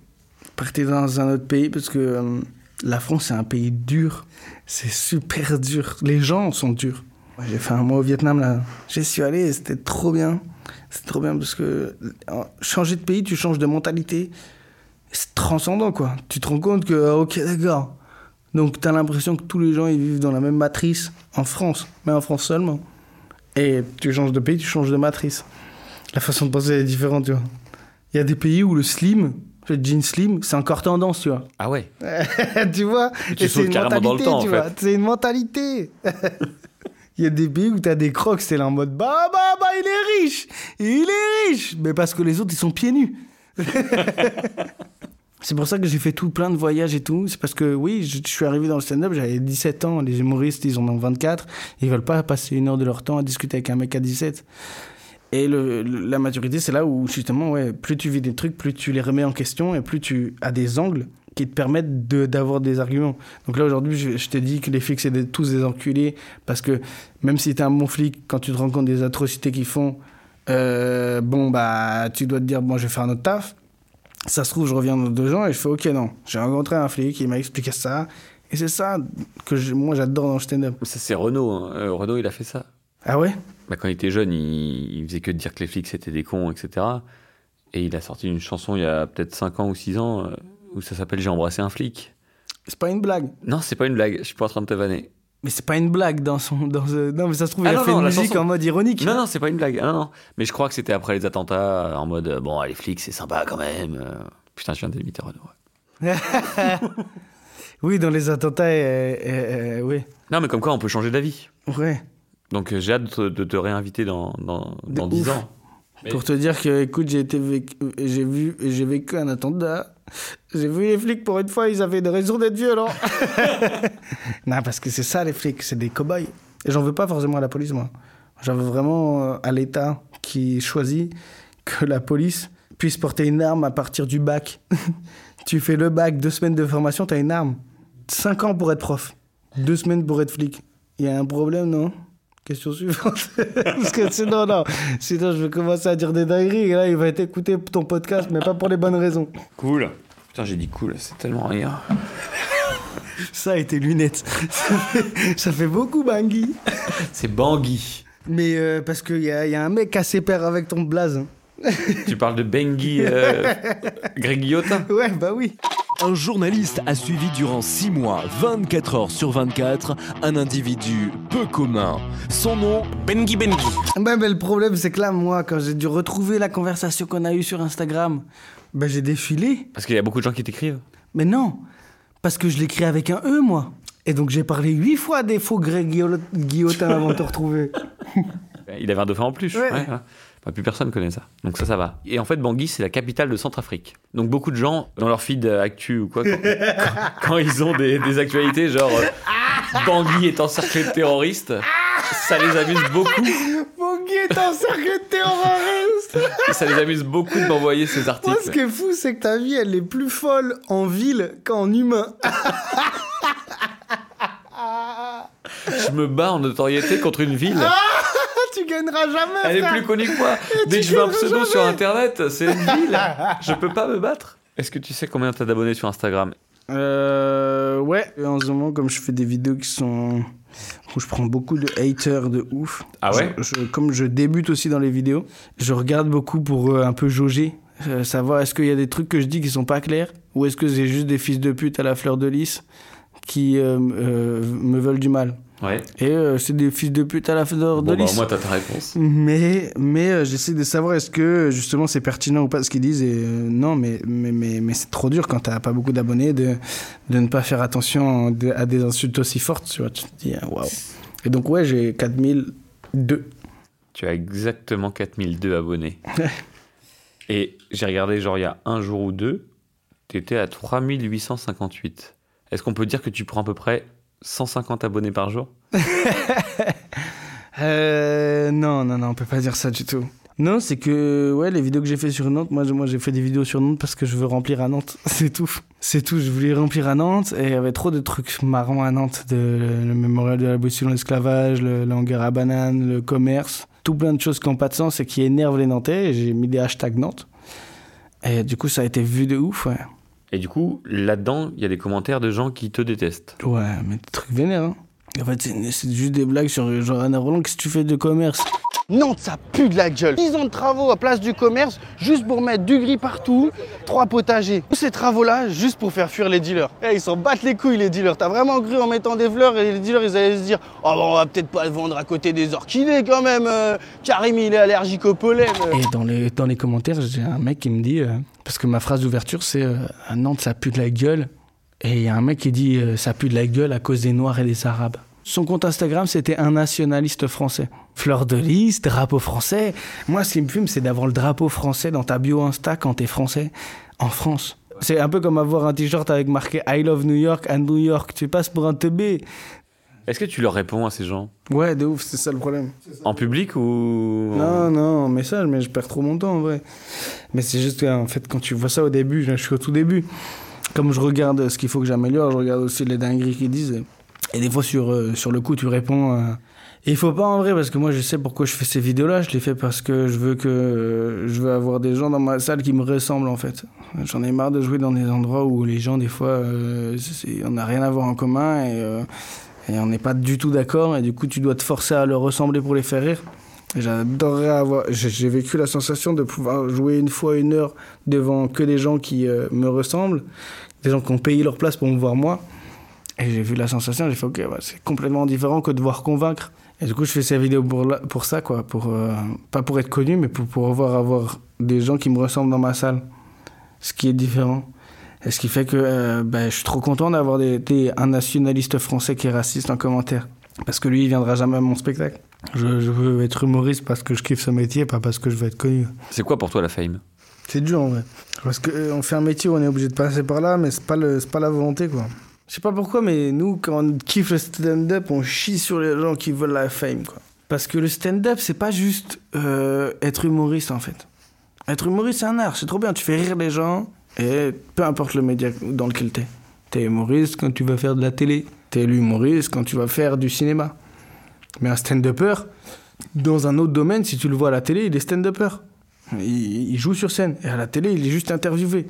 Partir dans un autre pays parce que euh, la France, c'est un pays dur. C'est super dur. Les gens sont durs. J'ai fait un mois au Vietnam, là. J'y suis allé c'était trop bien. C'est trop bien parce que euh, changer de pays, tu changes de mentalité. C'est transcendant, quoi. Tu te rends compte que, ah, ok, d'accord. Donc, tu as l'impression que tous les gens, ils vivent dans la même matrice en France, mais en France seulement. Et tu changes de pays, tu changes de matrice. La façon de penser est différente, tu vois. Il y a des pays où le slim, le jean slim, c'est encore tendance, tu vois. Ah ouais tu vois? Tu Et c'est une carrément dans le mentalité, temps, en tu fait. vois. C'est une mentalité. Il y a des pays où t'as des crocs, c'est là en mode bah bah bah il est riche, il est riche, mais parce que les autres ils sont pieds nus. c'est pour ça que j'ai fait tout plein de voyages et tout. C'est parce que oui, je, suis arrivé dans le stand-up, j'avais 17 ans, les humoristes ils en ont 24, ils veulent pas passer une heure de leur temps à discuter avec un mec à 17. Et la maturité, c'est là où justement, ouais, plus tu vis des trucs, plus tu les remets en question et plus tu as des angles qui te permettent de- d'avoir des arguments. Donc là, aujourd'hui, je, je te dis que les flics, c'est des- tous des enculés parce que même si tu es un bon flic, quand tu te rends compte des atrocités qu'ils font, euh, bon, bah, tu dois te dire, bon, je vais faire un autre taf. Ça se trouve, je reviens dans deux ans et je fais, ok, non, j'ai rencontré un flic, il m'a expliqué ça. Et c'est ça que je- moi, j'adore dans le stand-up. Ça, c'est Renault. hein. Euh, Renault, il a fait ça. Ah ouais? Bah, quand il était jeune, il, il faisait que dire que les flics c'était des cons, etc. Et il a sorti une chanson il y a peut-être 5 ans ou 6 ans euh, où ça s'appelle J'ai embrassé un flic. C'est pas une blague. Non, c'est pas une blague, je suis pas en train de te vanner. Mais c'est pas une blague dans son. Dans ce- Non, mais ça se trouve, Ah il a non, fait non, une la musique chanson. en mode ironique. Non, non, c'est pas une blague. Ah, non, non. Mais je crois que c'était après les attentats, euh, en mode euh, bon, les flics c'est sympa quand même. euh. Putain, je viens d'imiter Renault. ouais. Oui, dans les attentats, euh, euh, euh, oui. Non, mais comme quoi on peut changer d'avis. Ouais. Donc euh, j'ai hâte de te, de te réinviter dans, dans, De dans 10 ouf. ans. Mais- Pour te dire que, écoute, j'ai été vécu, j'ai vu, j'ai vécu un attentat. J'ai vu les flics pour une fois, ils avaient une raison d'être violents. non, parce que c'est ça les flics, c'est des cow-boys. Et j'en veux pas forcément à la police, moi. J'en veux vraiment euh, à l'État qui choisit que la police puisse porter une arme à partir du bac. tu fais le bac, deux semaines de formation, t'as une arme. Cinq ans pour être prof, deux semaines pour être flic. Il y a un problème, non? Question suivante. Parce que sinon, non. Sinon, je vais commencer à dire des dingueries. Et là, il va être écouté ton podcast, mais pas pour les bonnes raisons. Cool. Putain, j'ai dit cool, c'est tellement rien. Ça et tes lunettes. Ça fait, ça fait beaucoup, Bangui. C'est Bangui. Mais euh, parce qu'il y a, y a un mec assez père avec ton blaze. hein. Tu parles de Bengi euh, Greg Ouais, bah oui. Un journaliste a suivi durant 6 mois, 24 heures sur 24, un individu peu commun. Son nom, Bengi Bengi. Bah, bah, le problème, c'est que là, moi, quand j'ai dû retrouver la conversation qu'on a eue sur Instagram, bah, j'ai défilé. Parce qu'il y a beaucoup de gens qui t'écrivent. Mais non, parce que je l'écris avec un E, moi. Et donc j'ai parlé huit fois des faux Greg Guillo- Guillotin avant de te retrouver. Il avait un dauphin en plus. Ouais. ouais. Plus personne connaît ça. Donc ça, ça va. Et en fait, Bangui, c'est la capitale de Centrafrique. Donc beaucoup de gens, dans leur feed actu ou quoi, quand, quand- quand ils ont des, des actualités, genre euh, Bangui est encerclé de terroristes, ça les amuse beaucoup. Mon Guy est en cercle de terroriste Et ça les amuse beaucoup de m'envoyer ces Moi, ce articles. qui est fou, c'est que ta vie, elle est plus folle en ville qu'en humain. Je me bats en notoriété contre une ville. Tu gagneras jamais, Elle est plus connue que moi. Dès que je veux un pseudo sur internet, c'est une ville. Je peux pas me battre. Est-ce que tu sais combien t'as d'abonnés sur Instagram Euh, ouais. Et en ce moment, comme je fais des vidéos qui sont... où je prends beaucoup de haters de ouf. Ah ouais Je- je- Comme je débute aussi dans les vidéos, je regarde beaucoup pour euh, un peu jauger. euh, savoir est-ce qu'il y a des trucs que je dis qui sont pas clairs ou est-ce que c'est juste des fils de pute à la fleur de lys qui euh, euh, me veulent du mal. Ouais. Et euh, c'est des fils de pute à la fleur de Bon, bah, lys. moins, t'as ta réponse. Mais, mais euh, j'essaie de savoir est-ce que justement c'est pertinent ou pas ce qu'ils disent. Et euh, non, mais, mais, mais, mais c'est trop dur quand t'as pas beaucoup d'abonnés de, de ne pas faire attention à des insultes aussi fortes. Tu vois, tu te dis, ah, waouh. Et donc, ouais, j'ai 4002. Tu as exactement 4002 abonnés. Et j'ai regardé, genre, il y a un jour ou deux, t'étais à 3858. Est-ce qu'on peut dire que tu prends à peu près 150 abonnés par jour Euh, non, non, non, on peut pas dire ça du tout. Non, c'est que ouais, les vidéos que j'ai fait sur Nantes, moi, j'ai fait des vidéos sur Nantes parce que je veux remplir à Nantes, c'est tout. C'est tout, je voulais remplir à Nantes et il y avait trop de trucs marrants à Nantes, de, le, mémorial de l'abolition de l'esclavage, le, hangar à banane, le commerce, tout plein de choses qui n'ont pas de sens et qui énervent les Nantais j'ai mis des hashtags Nantes. Et du coup, ça a été vu de ouf, ouais. Et du coup, là-dedans, il y a des commentaires de gens qui te détestent. Ouais, mais des trucs vénères, hein. En fait, c'est c'est juste des blagues sur genre Anna Roland, qu'est-ce que tu fais de commerce? Nantes, ça pue de la gueule. 10 ans de travaux à place du commerce, juste pour mettre du gris partout, trois potagers. Tous ces travaux-là, juste pour faire fuir les dealers. Eh, ils s'en battent les couilles, les dealers. T'as vraiment cru en mettant des fleurs et les dealers, ils allaient se dire Oh, bah, on va peut-être pas le vendre à côté des orchidées quand même. euh, Karim, il est allergique au pollen. Et dans les, dans les commentaires, j'ai un mec qui me dit euh, Parce que ma phrase d'ouverture, c'est euh, À Nantes, ça pue de la gueule. Et il y a un mec qui dit euh, Ça pue de la gueule à cause des Noirs et des Arabes. Son compte Instagram, c'était un nationaliste français. Fleur de lys, drapeau français. Moi, ce qui me fume, c'est d'avoir le drapeau français dans ta bio Insta quand t'es français en France. C'est un peu comme avoir un t-shirt avec marqué I love New York and New York. Tu passes pour un teubé. Est-ce que tu leur réponds à ces gens? Ouais, de ouf, c'est ça le problème. En public ou. Non, non, en message, mais je perds trop mon temps en vrai. Mais c'est juste qu'en fait, quand tu vois ça au début, je suis au tout début. Comme je regarde ce qu'il faut que j'améliore, je regarde aussi les dingueries qu'ils disent. Et des fois, sur, euh, sur le coup, tu réponds. euh, Et il faut pas en vrai, parce que moi, je sais pourquoi je fais ces vidéos-là. Je les fais parce que je veux que euh, je veux avoir des gens dans ma salle qui me ressemblent en fait. J'en ai marre de jouer dans des endroits où les gens, des fois, euh, on n'a rien à voir en commun et, euh, et on n'est pas du tout d'accord. Et du coup, tu dois te forcer à leur ressembler pour les faire rire. J'adorerais avoir. J'ai vécu la sensation de pouvoir jouer une fois une heure devant que des gens qui euh, me ressemblent, des gens qui ont payé leur place pour me voir moi. Et j'ai vu la sensation, j'ai fait ok, c'est complètement différent que de devoir convaincre. Et du coup, je fais ces vidéos pour, pour ça, quoi. Pour, euh, pas pour être connu, mais pour pouvoir avoir des gens qui me ressemblent dans ma salle. Ce qui est différent. Et ce qui fait que euh, bah, je suis trop content d'avoir des- un nationaliste français qui est raciste en commentaire. Parce que lui, il viendra jamais à mon spectacle. Je, je veux être humoriste parce que je kiffe ce métier, pas parce que je veux être connu. C'est quoi pour toi la fame? C'est dur en vrai. Parce qu'on fait un métier où on est obligé de passer par là, mais c'est pas, le- c'est pas la volonté quoi. Je sais pas pourquoi, mais nous, quand on kiffe le stand-up, on chie sur les gens qui veulent la fame quoi. Parce que le stand-up, c'est pas juste euh, être humoriste en fait. Être humoriste, c'est un art, c'est trop bien. Tu fais rire les gens, et peu importe le média dans lequel t'es. T'es humoriste quand tu vas faire de la télé. T'es l'humoriste quand tu vas faire du cinéma. Mais un stand-upper, dans un autre domaine, si tu le vois à la télé, il est stand-upper. Il, il joue sur scène. Et à la télé, il est juste interviewé.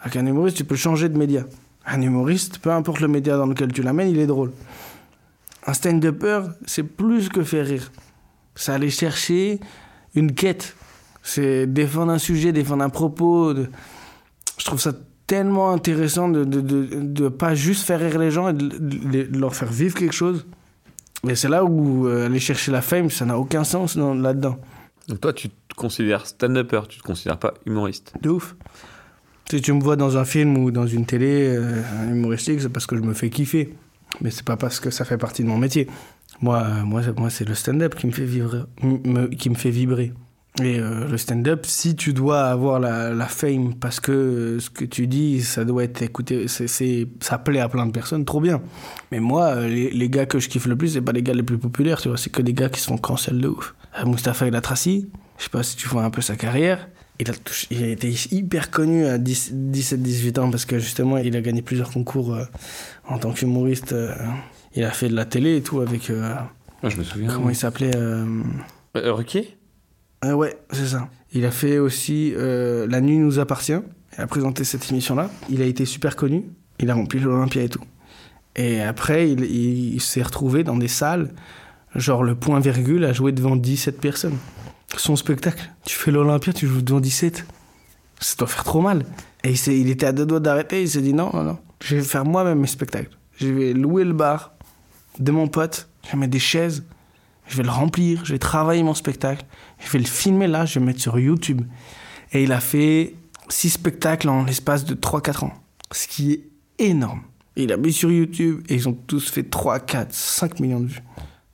Avec un humoriste, tu peux changer de média. Un humoriste, peu importe le média dans lequel tu l'amènes, il est drôle. Un stand-upper, c'est plus que faire rire. C'est aller chercher une quête. C'est défendre un sujet, défendre un propos. de- Je trouve ça tellement intéressant de de, de, de pas juste faire rire les gens et de, leur faire vivre quelque chose. Et c'est là où euh, aller chercher la fame, ça n'a aucun sens dans- là-dedans. Donc toi, tu te considères stand-upper, tu te considères pas humoriste. De ouf. Si tu me vois dans un film ou dans une télé euh, humoristique, c'est parce que je me fais kiffer. Mais c'est pas parce que ça fait partie de mon métier. Moi, euh, moi, moi c'est le stand-up qui me fait vivre, me- qui me fait vibrer. Et euh, le stand-up, si tu dois avoir la, la fame parce que euh, ce que tu dis, ça doit être écouté, ça plaît à plein de personnes, trop bien. Mais moi, euh, les, les gars que je kiffe le plus, c'est pas les gars les plus populaires, tu vois, c'est que des gars qui se font cancel de ouf. Mustapha El Atrassi, je sais pas si tu vois un peu sa carrière. Il a, touché- il a été hyper connu à 17-18 ans parce que justement, il a gagné plusieurs concours euh, en tant qu'humoriste. euh, il a fait de la télé et tout avec. euh, Moi, je me souviens. comment il s'appelait euh, Euh, ouais, c'est ça. Il a fait aussi euh, La nuit nous appartient. Il a présenté cette émission-là. Il a été super connu. Il a rempli l'Olympia et tout. Et après, il, s'est retrouvé dans des salles, genre le point virgule, à jouer devant 17 personnes. Son spectacle, tu fais l'Olympia, tu joues devant 17. Ça doit faire trop mal. Et il, il était à deux doigts d'arrêter. Il s'est dit non, non, non. Je vais faire moi-même mes spectacles. Je vais louer le bar de mon pote. Je vais mettre des chaises. Je vais le remplir. Je vais travailler mon spectacle. Je vais le filmer là. Je vais le mettre sur YouTube. Et il a fait six spectacles en l'espace de 3-4 ans. Ce qui est énorme. Et il a mis sur YouTube et ils ont tous fait 3, 4, 5 millions de vues.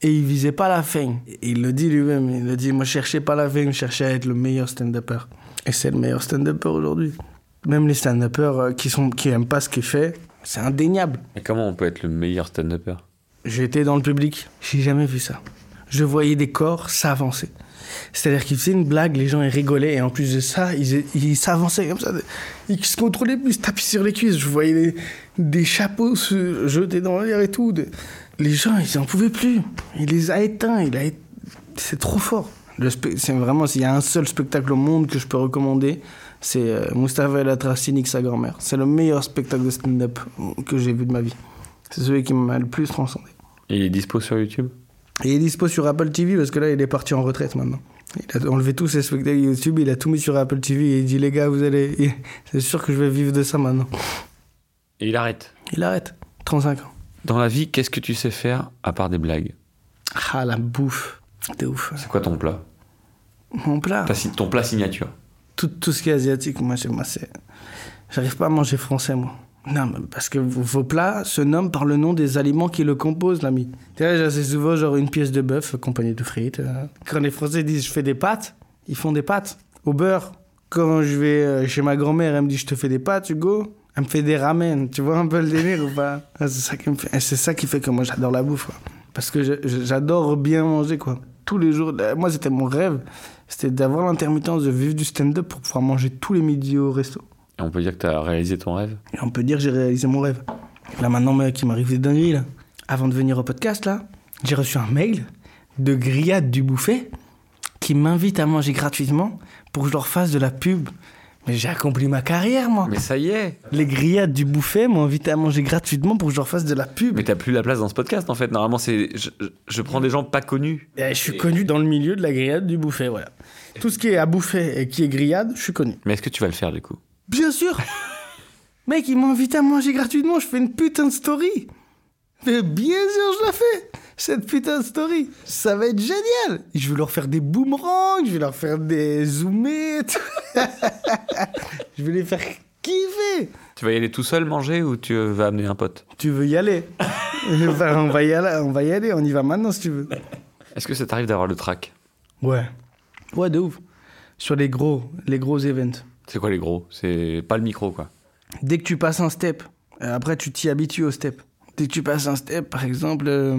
Et il visait pas la fame. Et il le dit lui-même. Il le dit, moi je cherchais pas la fame, je cherchais à être le meilleur stand-upper. Et c'est le meilleur stand-upper aujourd'hui. Même les stand-uppers euh, qui, sont, qui aiment pas ce qu'il fait, c'est indéniable. Et comment on peut être le meilleur stand-upper? J'étais dans le public, j'ai jamais vu ça. Je voyais des corps s'avancer. C'est-à-dire qu'ils faisaient une blague, les gens ils rigolaient, et en plus de ça, ils s'avançaient comme ça. Ils se contrôlaient plus, ils se tapaient sur les cuisses. Je voyais des, chapeaux se jeter dans l'air et tout. Les gens, ils en pouvaient plus. Il les a éteints, il a c'est trop fort. C'est vraiment, s'il y a un seul spectacle au monde que je peux recommander, c'est euh, Mustapha El Atrassi nique sa grand-mère. C'est le meilleur spectacle de stand-up que j'ai vu de ma vie. C'est celui qui m'a le plus transcendé. Il est dispo sur YouTube? Et il est dispo sur Apple TV parce que là, il est parti en retraite maintenant. Il a enlevé tous ses spectacles YouTube, il a tout mis sur Apple TV et il dit les gars, vous allez. C'est sûr que je vais vivre de ça maintenant. Et il arrête. Il arrête. 35 ans. Dans la vie, qu'est-ce que tu sais faire à part des blagues? Ah, la bouffe. De ouf. C'est quoi ton plat? Mon plat? Ta Ton plat signature Tout, tout ce qui est asiatique, moi. Moi, c'est... J'arrive pas à manger français, moi. Non, parce que vos plats se nomment par le nom des aliments qui le composent, l'ami. Tu vois, j'ai souvent genre une pièce de bœuf accompagnée de frites. euh. Quand les Français disent je fais des pâtes, ils font des pâtes au beurre. Quand je vais euh, chez ma grand-mère, elle me dit je te fais des pâtes, Hugo. Elle me fait des ramen. Tu vois un peu le délire ou pas? Ah, C'est ça qui me fait. C'est ça qui fait que moi j'adore la bouffe. quoi. Parce que j'adore bien manger, quoi. Tous les jours. Euh, Moi, c'était mon rêve. C'était d'avoir l'intermittence de vivre du stand-up pour pouvoir manger tous les midis au resto. Et on peut dire que tu as réalisé ton rêve? Et on peut dire que j'ai réalisé mon rêve. Là maintenant, mec, il m'arrive des dingueries, là. Avant de venir au podcast, là, j'ai reçu un mail de Grillade du Bouffet qui m'invite à manger gratuitement pour que je leur fasse de la pub. Mais j'ai accompli ma carrière, moi. Mais ça y est Les Grillades du Bouffet m'ont invité à manger gratuitement pour que je leur fasse de la pub. Mais t'as plus la place dans ce podcast en fait. Normalement, c'est je, prends des gens pas connus. Et je suis connu dans le milieu de la Grillade du Bouffet, voilà. Tout ce qui est à bouffer et qui est grillade, je suis connu. Mais est-ce que tu vas le faire du coup? Bien sûr Mec, ils m'ont invité à manger gratuitement, je fais une putain de story Mais bien sûr, je la fais Cette putain de story Ça va être génial Je vais leur faire des boomerangs, je vais leur faire des zoomés. Je vais les faire kiffer Tu vas y aller tout seul manger ou tu vas amener un pote? Tu veux y aller on, va y aller on va y aller, on y va maintenant si tu veux. Est-ce que ça t'arrive d'avoir le track Ouais. Ouais, de ouf. Sur les gros, les gros events. C'est quoi les gros? C'est pas le micro quoi. Dès que tu passes un step, euh, après tu t'y habitues au step. Dès que tu passes un step, par exemple, euh,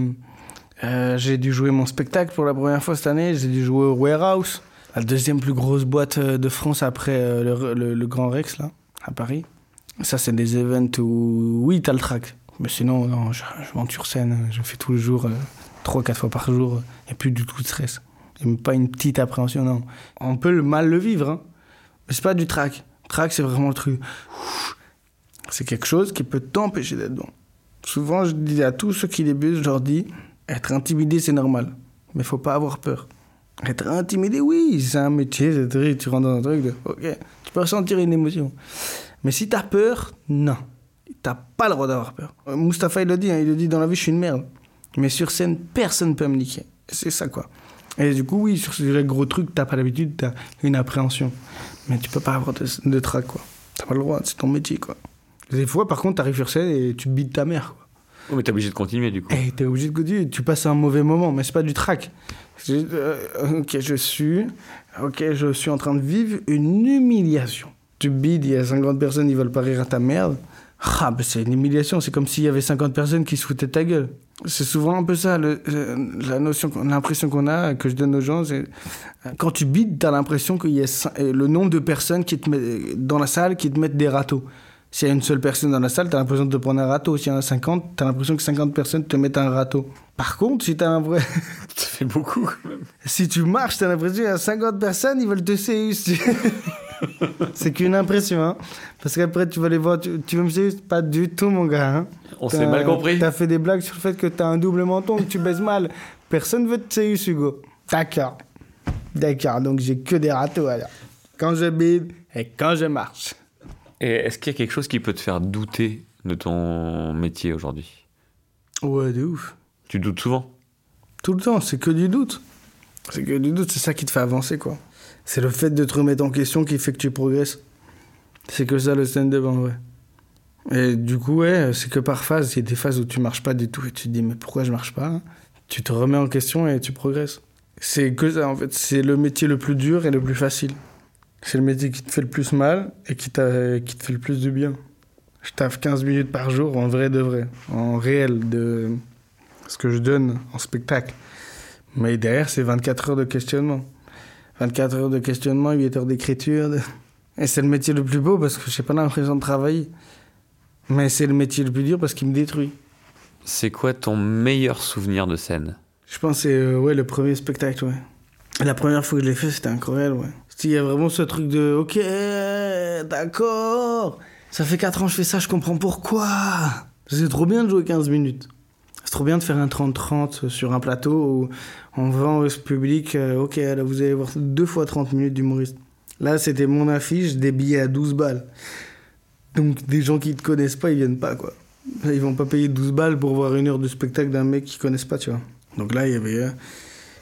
euh, j'ai dû jouer mon spectacle pour la première fois cette année, j'ai dû jouer au Warehouse, la deuxième plus grosse boîte de France après le, le- le Grand Rex, là, à Paris. Ça, c'est des events où, oui, t'as le track. Mais sinon, non, je, je monte sur scène, je fais tous les jours, euh, trois, quatre fois par jour, il n'y a plus du tout de stress. Il n'y a même pas une petite appréhension, non. On peut le mal le vivre, hein. C'est pas du track. Track, c'est vraiment le truc. C'est quelque chose qui peut t'empêcher d'être bon. Souvent, je dis à tous ceux qui débutent, je leur dis être intimidé, c'est normal. Mais faut pas avoir peur. Être intimidé, oui, c'est un métier, c'est tu rentres dans un truc ok, tu peux ressentir une émotion. Mais si t'as peur, non. T'as pas le droit d'avoir peur. Mustapha, il le dit, hein, il le dit dans la vie, je suis une merde. Mais sur scène, personne ne peut me niquer. C'est ça, quoi. Et du coup, oui, sur ces gros trucs, t'as pas l'habitude, t'as une appréhension. Mais tu peux pas avoir de, de trac, quoi. T'as pas le droit, c'est ton métier, quoi. Des fois, par contre, t'arrives sur scène et tu bites ta mère, quoi. Oh, mais t'es obligé de continuer du coup. Et t'es obligé de continuer, tu passes un mauvais moment, mais c'est pas du trac. C'est juste, euh, ok, je suis, ok, je suis en train de vivre une humiliation. Tu bides, il y a 50 personnes, ils veulent pas rire à ta merde. Ah, ben c'est une humiliation, c'est comme s'il y avait 50 personnes qui se foutaient de ta gueule. C'est souvent un peu ça, le- euh, la notion, l'impression qu'on a, que je donne aux gens, c'est quand tu bides, t'as l'impression qu'il y a euh, le nombre de personnes qui te mettent, dans la salle qui te mettent des râteaux. S'il y a une seule personne dans la salle, t'as l'impression de te prendre un râteau. S'il y en a 50, t'as l'impression que 50 personnes te mettent un râteau. Par contre, si t'as un vrai... Ça fait beaucoup quand même. si tu marches, t'as l'impression qu'il y a 50 personnes, ils veulent te séus. c'est qu'une impression, hein. Parce qu'après, tu vas les voir, tu, tu veux me séus Pas du tout, mon gars, hein. On s'est mal compris. T'as fait des blagues sur le fait que t'as un double menton, que tu baises mal. Personne veut te séus, Hugo. D'accord. D'accord, donc j'ai que des râteaux, alors. Quand je bide et quand je marche. Et est-ce qu'il y a quelque chose qui peut te faire douter de ton métier aujourd'hui? Ouais, de ouf. Tu doutes souvent? Tout le temps, c'est que du doute. C'est que du doute, c'est ça qui te fait avancer, quoi. C'est le fait de te remettre en question qui fait que tu progresses. C'est que ça le stand-up en vrai. Et du coup, ouais, c'est que par phase, il y a des phases où tu marches pas du tout et tu te dis, mais pourquoi je marche pas hein? Tu te remets en question et tu progresses. C'est que ça, en fait. C'est le métier le plus dur et le plus facile. C'est le métier qui te fait le plus mal et qui, qui te fait le plus du bien. Je taffe 15 minutes par jour en vrai de vrai, en réel de ce que je donne en spectacle. Mais derrière, c'est 24 heures de questionnement. 24 heures de questionnement, 8 heures d'écriture. de- Et c'est le métier le plus beau parce que j'ai pas l'impression de travailler. Mais c'est le métier le plus dur parce qu'il me détruit. C'est quoi ton meilleur souvenir de scène? Je pense que c'est euh, ouais, le premier spectacle, ouais. La première fois que je l'ai fait, c'était incroyable, ouais. Il y a vraiment ce truc de Ok, d'accord. Ça fait 4 ans que je fais ça, je comprends pourquoi. C'est trop bien de jouer 15 minutes. C'est trop bien de faire un 30-30 sur un plateau où on vend au public euh, Ok, là vous allez voir deux fois 30 minutes d'humoriste. Là, c'était mon affiche, des billets à 12 balles. Donc, des gens qui te connaissent pas, ils viennent pas, quoi. Ils vont pas payer 12 balles pour voir une heure de spectacle d'un mec qu'ils connaissent pas, tu vois. Donc là, il y avait euh,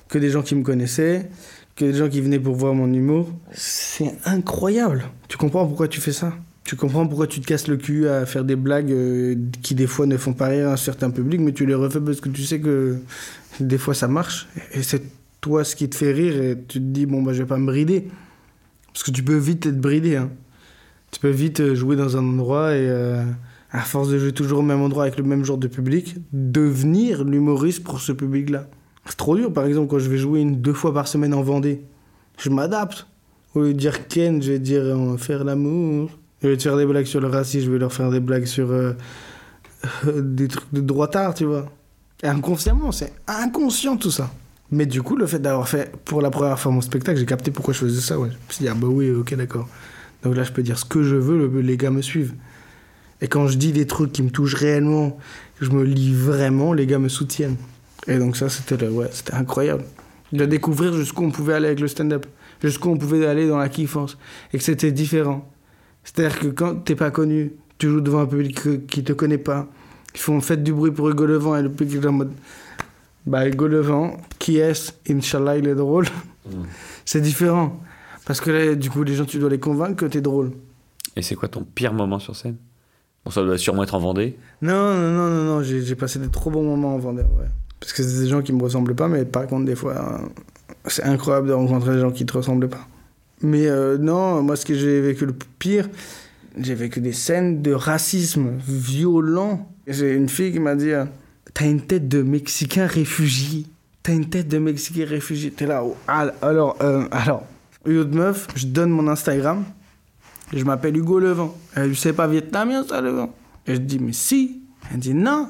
que des gens qui me connaissaient, que des gens qui venaient pour voir mon humour. C'est incroyable. Tu comprends pourquoi tu fais ça? Tu comprends pourquoi tu te casses le cul à faire des blagues euh, qui des fois ne font pas rire un certain public, mais tu les refais parce que tu sais que des fois ça marche. Et c'est toi ce qui te fait rire et tu te dis, bon, bah je vais pas me brider. Parce que tu peux vite être bridé. Hein. Tu peux vite euh, jouer dans un endroit et, euh, à force de jouer toujours au même endroit avec le même genre de public, devenir l'humoriste pour ce public-là. C'est trop dur, par exemple, quand je vais jouer une, deux fois par semaine en Vendée. Je m'adapte. Au lieu de dire Ken, je vais dire on faire l'amour. Au lieu de faire des blagues sur le racisme, je vais leur faire des blagues sur euh, des trucs de droitard, tu vois. Inconsciemment, c'est inconscient tout ça. Mais du coup, le fait d'avoir fait pour la première fois mon spectacle, j'ai capté pourquoi je faisais ça. Je me suis dit, ah bah oui, ok, d'accord. Donc là, je peux dire ce que je veux, le- les gars me suivent. Et quand je dis des trucs qui me touchent réellement, que je me lis vraiment, les gars me soutiennent. Et donc ça, c'était ouais, incroyable. De découvrir jusqu'où on pouvait aller avec le stand-up, jusqu'où on pouvait aller dans la kiffance, et que c'était différent. C'est-à-dire que quand t'es pas connu, tu joues devant un public qui te connaît pas, ils font faites du bruit pour Hugo Levent, et le public est en mode, bah Hugo Levent, qui est-ce? Inch'Allah, il est drôle. C'est différent. Parce que là, du coup, les gens, tu dois les convaincre que t'es drôle. Et c'est quoi ton pire moment sur scène? Bon, ça doit sûrement être en Vendée. Non, non, non, non, non, j'ai j'ai passé des trop bons moments en Vendée, ouais. Parce que c'est des gens qui me ressemblent pas, mais par contre, des fois, euh, c'est incroyable de rencontrer des gens qui te ressemblent pas. Mais euh, non, moi, ce que j'ai vécu le pire, j'ai vécu des scènes de racisme violent. J'ai une fille qui m'a dit euh, T'as une tête de Mexicain réfugié. T'as une tête de Mexicain réfugié. T'es là. oh, ah, alors, euh, alors, Hugo de meuf, je donne mon Instagram. Je m'appelle Hugo Levent. Elle c'est pas vietnamien, ça, Levent Et je dis, mais si. Elle dit, non.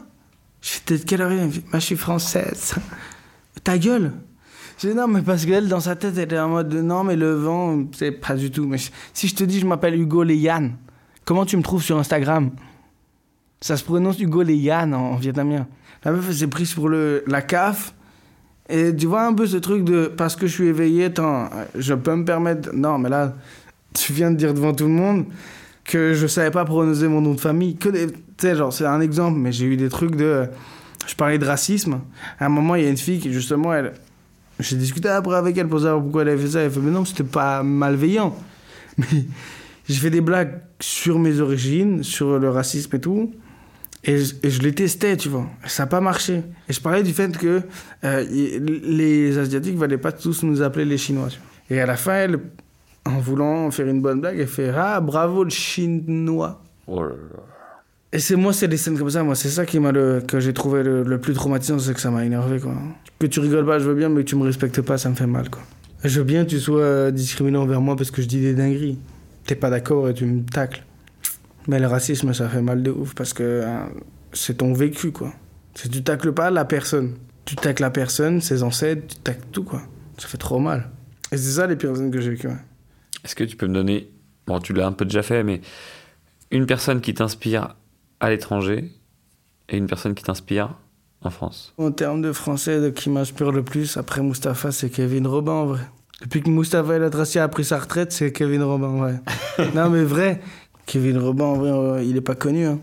Je de quelle origine je suis française. Ta gueule. Dis, non, mais parce qu'elle, dans sa tête, elle est en mode, non, mais Levent, c'est pas du tout. Mais si je te dis, je m'appelle Hugo Léyan, comment tu me trouves sur Instagram? Ça se prononce Hugo Léyan en, en vietnamien. La meuf, elle s'est prise pour le, la CAF. Et tu vois un peu ce truc de parce que je suis éveillé, attends, je peux me permettre. Non, mais là, tu viens de dire devant tout le monde que je savais pas prononcer mon nom de famille. Tu sais, genre, c'est un exemple, mais j'ai eu des trucs de. Je parlais de racisme. À un moment, il y a une fille qui, justement, elle. J'ai discuté après avec elle pour savoir pourquoi elle avait fait ça. Elle fait, mais non, c'était pas malveillant. Mais j'ai fait des blagues sur mes origines, sur le racisme et tout. Et je, les testais, tu vois. Ça n'a pas marché. Et je parlais du fait que euh, les Asiatiques ne valaient pas tous nous appeler les Chinois. Et à la fin, elle, en voulant faire une bonne blague, elle fait Ah, bravo le Chinois. Oh là là. Et c'est moi, c'est des scènes comme ça, moi, c'est ça qui m'a le, que j'ai trouvé le, plus traumatisant, c'est que ça m'a énervé, quoi. Que tu rigoles pas, je veux bien, mais que tu me respectes pas, ça me fait mal, quoi. Je veux bien que tu sois euh, discriminant envers moi parce que je dis des dingueries. T'es pas d'accord et tu me tacles. Mais le racisme, ça fait mal de ouf parce que hein, c'est ton vécu, quoi. Si tu tacles pas la personne, tu tacles la personne, ses ancêtres, tu tacles tout, quoi. Ça fait trop mal. Et c'est ça les pires scènes que j'ai vécues, ouais. Est-ce que tu peux me donner, bon, tu l'as un peu déjà fait, mais une personne qui t'inspire à l'étranger et une personne qui t'inspire en France En termes de français, de qui m'inspire le plus, après Mustapha, c'est Kevin Robin, en vrai. Depuis que Mustapha El Atrassi a pris sa retraite, c'est Kevin Robin, en vrai. non, mais vrai, Kevin Robin, en vrai, il est pas connu. Hein.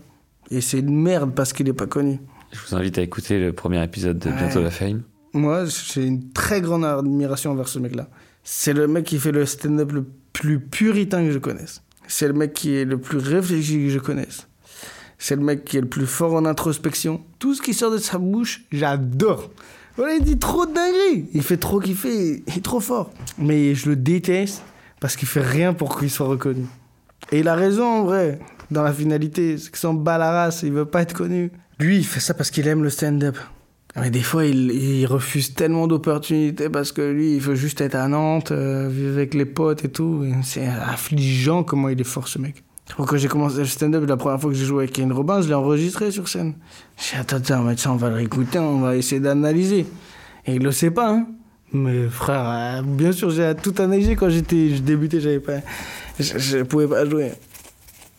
Et c'est une merde parce qu'il est pas connu. Je vous invite à écouter le premier épisode de Bientôt la Fame. Moi, j'ai une très grande admiration envers ce mec-là. C'est le mec qui fait le stand-up le plus puritain que je connaisse. C'est le mec qui est le plus réfléchi que je connaisse. C'est le mec qui est le plus fort en introspection. Tout ce qui sort de sa bouche, j'adore. Voilà, il dit trop de dingueries. Il fait trop kiffer. Il est trop fort. Mais je le déteste parce qu'il fait rien pour qu'il soit reconnu. Et il a raison, en vrai, dans la finalité. C'est que s'en bat la race, il veut pas être connu. Lui, il fait ça parce qu'il aime le stand-up. Mais des fois, il, refuse tellement d'opportunités parce que lui, il veut juste être à Nantes, euh, vivre avec les potes et tout. C'est affligeant comment il est fort, ce mec. Quand j'ai commencé le stand-up, la première fois que j'ai joué avec Kane Robin, je l'ai enregistré sur scène. J'ai dit, attends, attends, on va le réécouter, on va essayer d'analyser. Et il le sait pas, hein. Mais frère, euh, bien sûr, j'ai tout analysé quand j'étais, je débutais, j'avais pas, je, je pouvais pas jouer.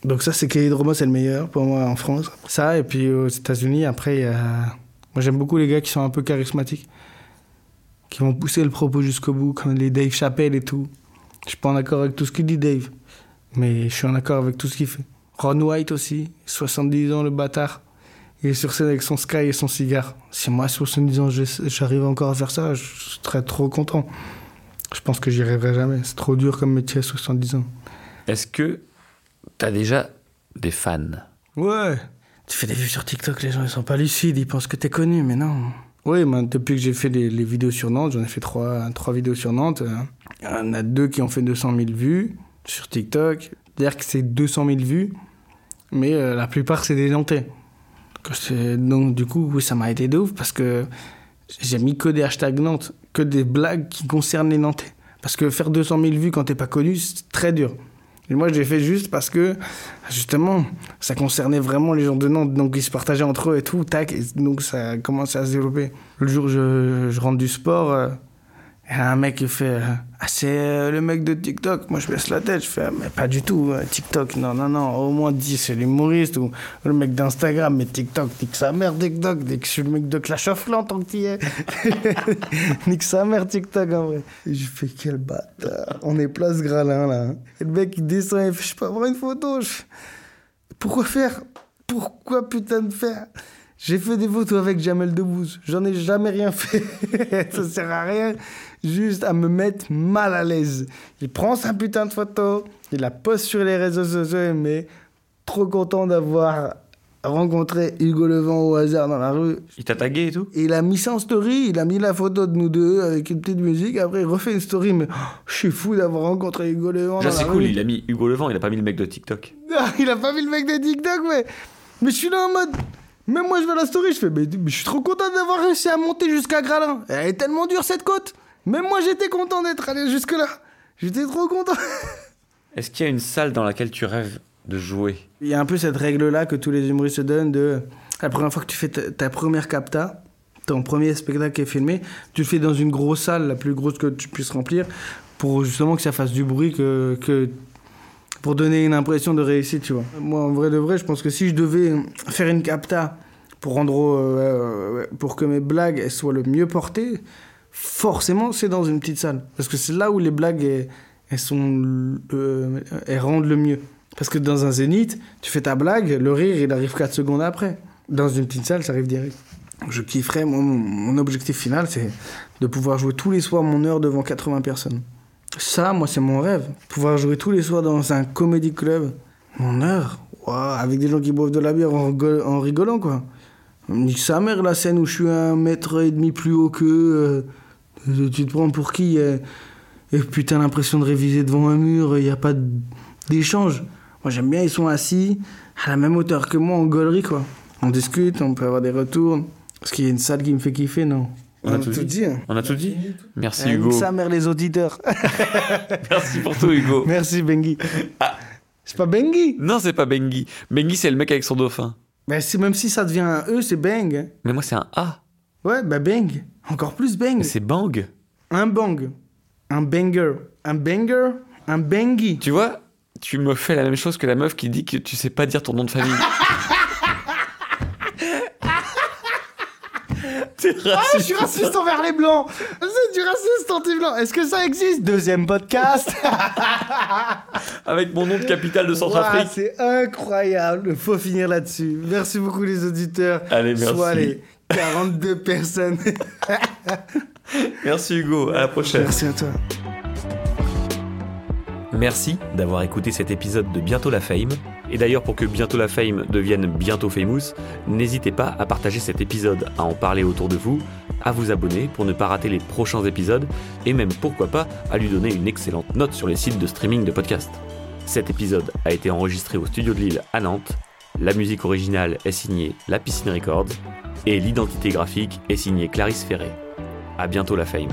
Donc ça, c'est Kane Robin, c'est le meilleur pour moi en France. Ça, et puis aux États-Unis, après, a... moi j'aime beaucoup les gars qui sont un peu charismatiques, qui vont pousser le propos jusqu'au bout, comme les Dave Chappelle et tout. Je suis pas en accord avec tout ce qu'il dit, Dave, mais je suis en accord avec tout ce qu'il fait. Ron White aussi, 70 ans, le bâtard. Il est sur scène avec son Sky et son cigare. Si moi, à 70 ans, je- j'arrive encore à faire ça, je serais trop content. Je pense que j'y arriverai jamais. C'est trop dur comme métier à 70 ans. Est-ce que t'as déjà des fans? Ouais. Tu fais des vues sur TikTok, les gens ils sont pas lucides, ils pensent que t'es connu, mais non. Oui, mais depuis que j'ai fait les, les vidéos sur Nantes, j'en ai fait trois, trois vidéos sur Nantes. euh, Il y en a deux qui ont fait 200 000 vues sur TikTok. C'est-à-dire que c'est 200 000 vues, mais euh, la plupart c'est des Nantais. Donc du coup, oui, ça m'a été de ouf parce que j'ai mis que des hashtags Nantes, que des blagues qui concernent les Nantais. Parce que faire 200 000 vues quand t'es pas connu, c'est très dur. Et moi, j'ai fait juste parce que, justement, ça concernait vraiment les gens de Nantes. Donc, ils se partageaient entre eux et tout, tac. Et donc, ça a commencé à se développer. Le jour où je, je rentre du sport, il un mec qui fait euh, Ah, c'est euh, le mec de TikTok. Moi, je baisse la tête. Je fais Ah, Mais pas du tout. euh, TikTok, non, non, non. Au moins, dis, c'est l'humoriste. Ou le mec d'Instagram. Mais TikTok, nique sa mère, TikTok. Dès que je suis le mec de Clash of Clans, tant que t'y es. nique sa mère, TikTok, en vrai. Et je fais Quel bâtard. On est place Gralin, là. Et le mec, il descend et fait Je peux avoir une photo Je Pourquoi faire? Pourquoi putain de faire? J'ai fait des photos avec Jamel Debbouze. J'en ai jamais rien fait. ça sert à rien. Juste à me mettre mal à l'aise. Il prend sa putain de photo, il la poste sur les réseaux sociaux, mais trop content d'avoir rencontré Hugo Levent au hasard dans la rue. Il t'a tagué et tout? Et il a mis ça en story, il a mis la photo de nous deux avec une petite musique. Après, il refait une story, mais oh, je suis fou d'avoir rencontré Hugo Levent. Dans c'est cool, rue. il a mis Hugo Levent, il a pas mis le mec de TikTok. Il a pas mis le mec de TikTok, mais. Mais je suis là en mode. Même moi, je vais à la story, je fais. Mais, mais je suis trop content d'avoir réussi à monter jusqu'à Gralin. Elle est tellement dure cette côte. Même moi, j'étais content d'être allé jusque-là. J'étais trop content. Est-ce qu'il y a une salle dans laquelle tu rêves de jouer? Il y a un peu cette règle-là que tous les humoristes se donnent de. La première fois que tu fais ta, ta première capta, ton premier spectacle qui est filmé, tu le fais dans une grosse salle, la plus grosse que tu puisses remplir, pour justement que ça fasse du bruit, que, que pour donner une impression de réussite, tu vois. Moi, en vrai de vrai, je pense que si je devais faire une capta pour rendre, euh, euh, pour que mes blagues elles soient le mieux portées, forcément, c'est dans une petite salle. Parce que c'est là où les blagues, elles, sont, euh, elles rendent le mieux. Parce que dans un zénith, tu fais ta blague, le rire, il arrive 4 secondes après. Dans une petite salle, ça arrive direct. Je kifferais, mon, objectif final, c'est de pouvoir jouer tous les soirs mon heure devant 80 personnes. Ça, moi, c'est mon rêve. Pouvoir jouer tous les soirs dans un comédie club, mon heure, Ouah, avec des gens qui boivent de la bière en rigolant, quoi. On me dit sa mère, la scène où je suis un mètre et demi plus haut qu'eux, euh, tu te prends pour qui euh, Et puis t'as l'impression de réviser devant un mur, il n'y a pas d'échange. Moi, j'aime bien, ils sont assis à la même hauteur que moi en gaulerie, quoi. On discute, on peut avoir des retours. Parce qu'il y a une salle qui me fait kiffer, non? On a tout dit. hein. On a tout dit Merci Eh, Hugo. Sa mère, les auditeurs. Merci pour tout Hugo. Merci, Bengi. C'est pas Bengi? Non, c'est pas Bengi. Bengi, c'est le mec avec son dauphin. Mais c'est- même si ça devient un E, c'est Bang. Mais moi, c'est un A. Ouais, bah Bang. Encore plus Bang. Mais c'est Bang. Un bang. Un banger. Un banger. Un bangy. Tu vois, tu me fais la même chose que la meuf qui dit que tu sais pas dire ton nom de famille. Ah, je suis raciste envers les blancs. C'est du raciste anti-blanc. Est-ce que ça existe? Deuxième podcast. Avec mon nom de capitale de Ouah, Centrafrique. c'est incroyable. Faut finir là-dessus. Merci beaucoup les auditeurs. Allez, merci. Soit les 42 personnes. Merci Hugo, à la prochaine. Merci à toi. Merci d'avoir écouté cet épisode de Bientôt la Fame. Et d'ailleurs, pour que Bientôt la Fame devienne bientôt famous, n'hésitez pas à partager cet épisode, à en parler autour de vous, à vous abonner pour ne pas rater les prochains épisodes, et même pourquoi pas à lui donner une excellente note sur les sites de streaming de podcasts. Cet épisode a été enregistré au studio de Lille à Nantes. La musique originale est signée La Piscine Records et l'identité graphique est signée Clarisse Ferré. À bientôt la Fame.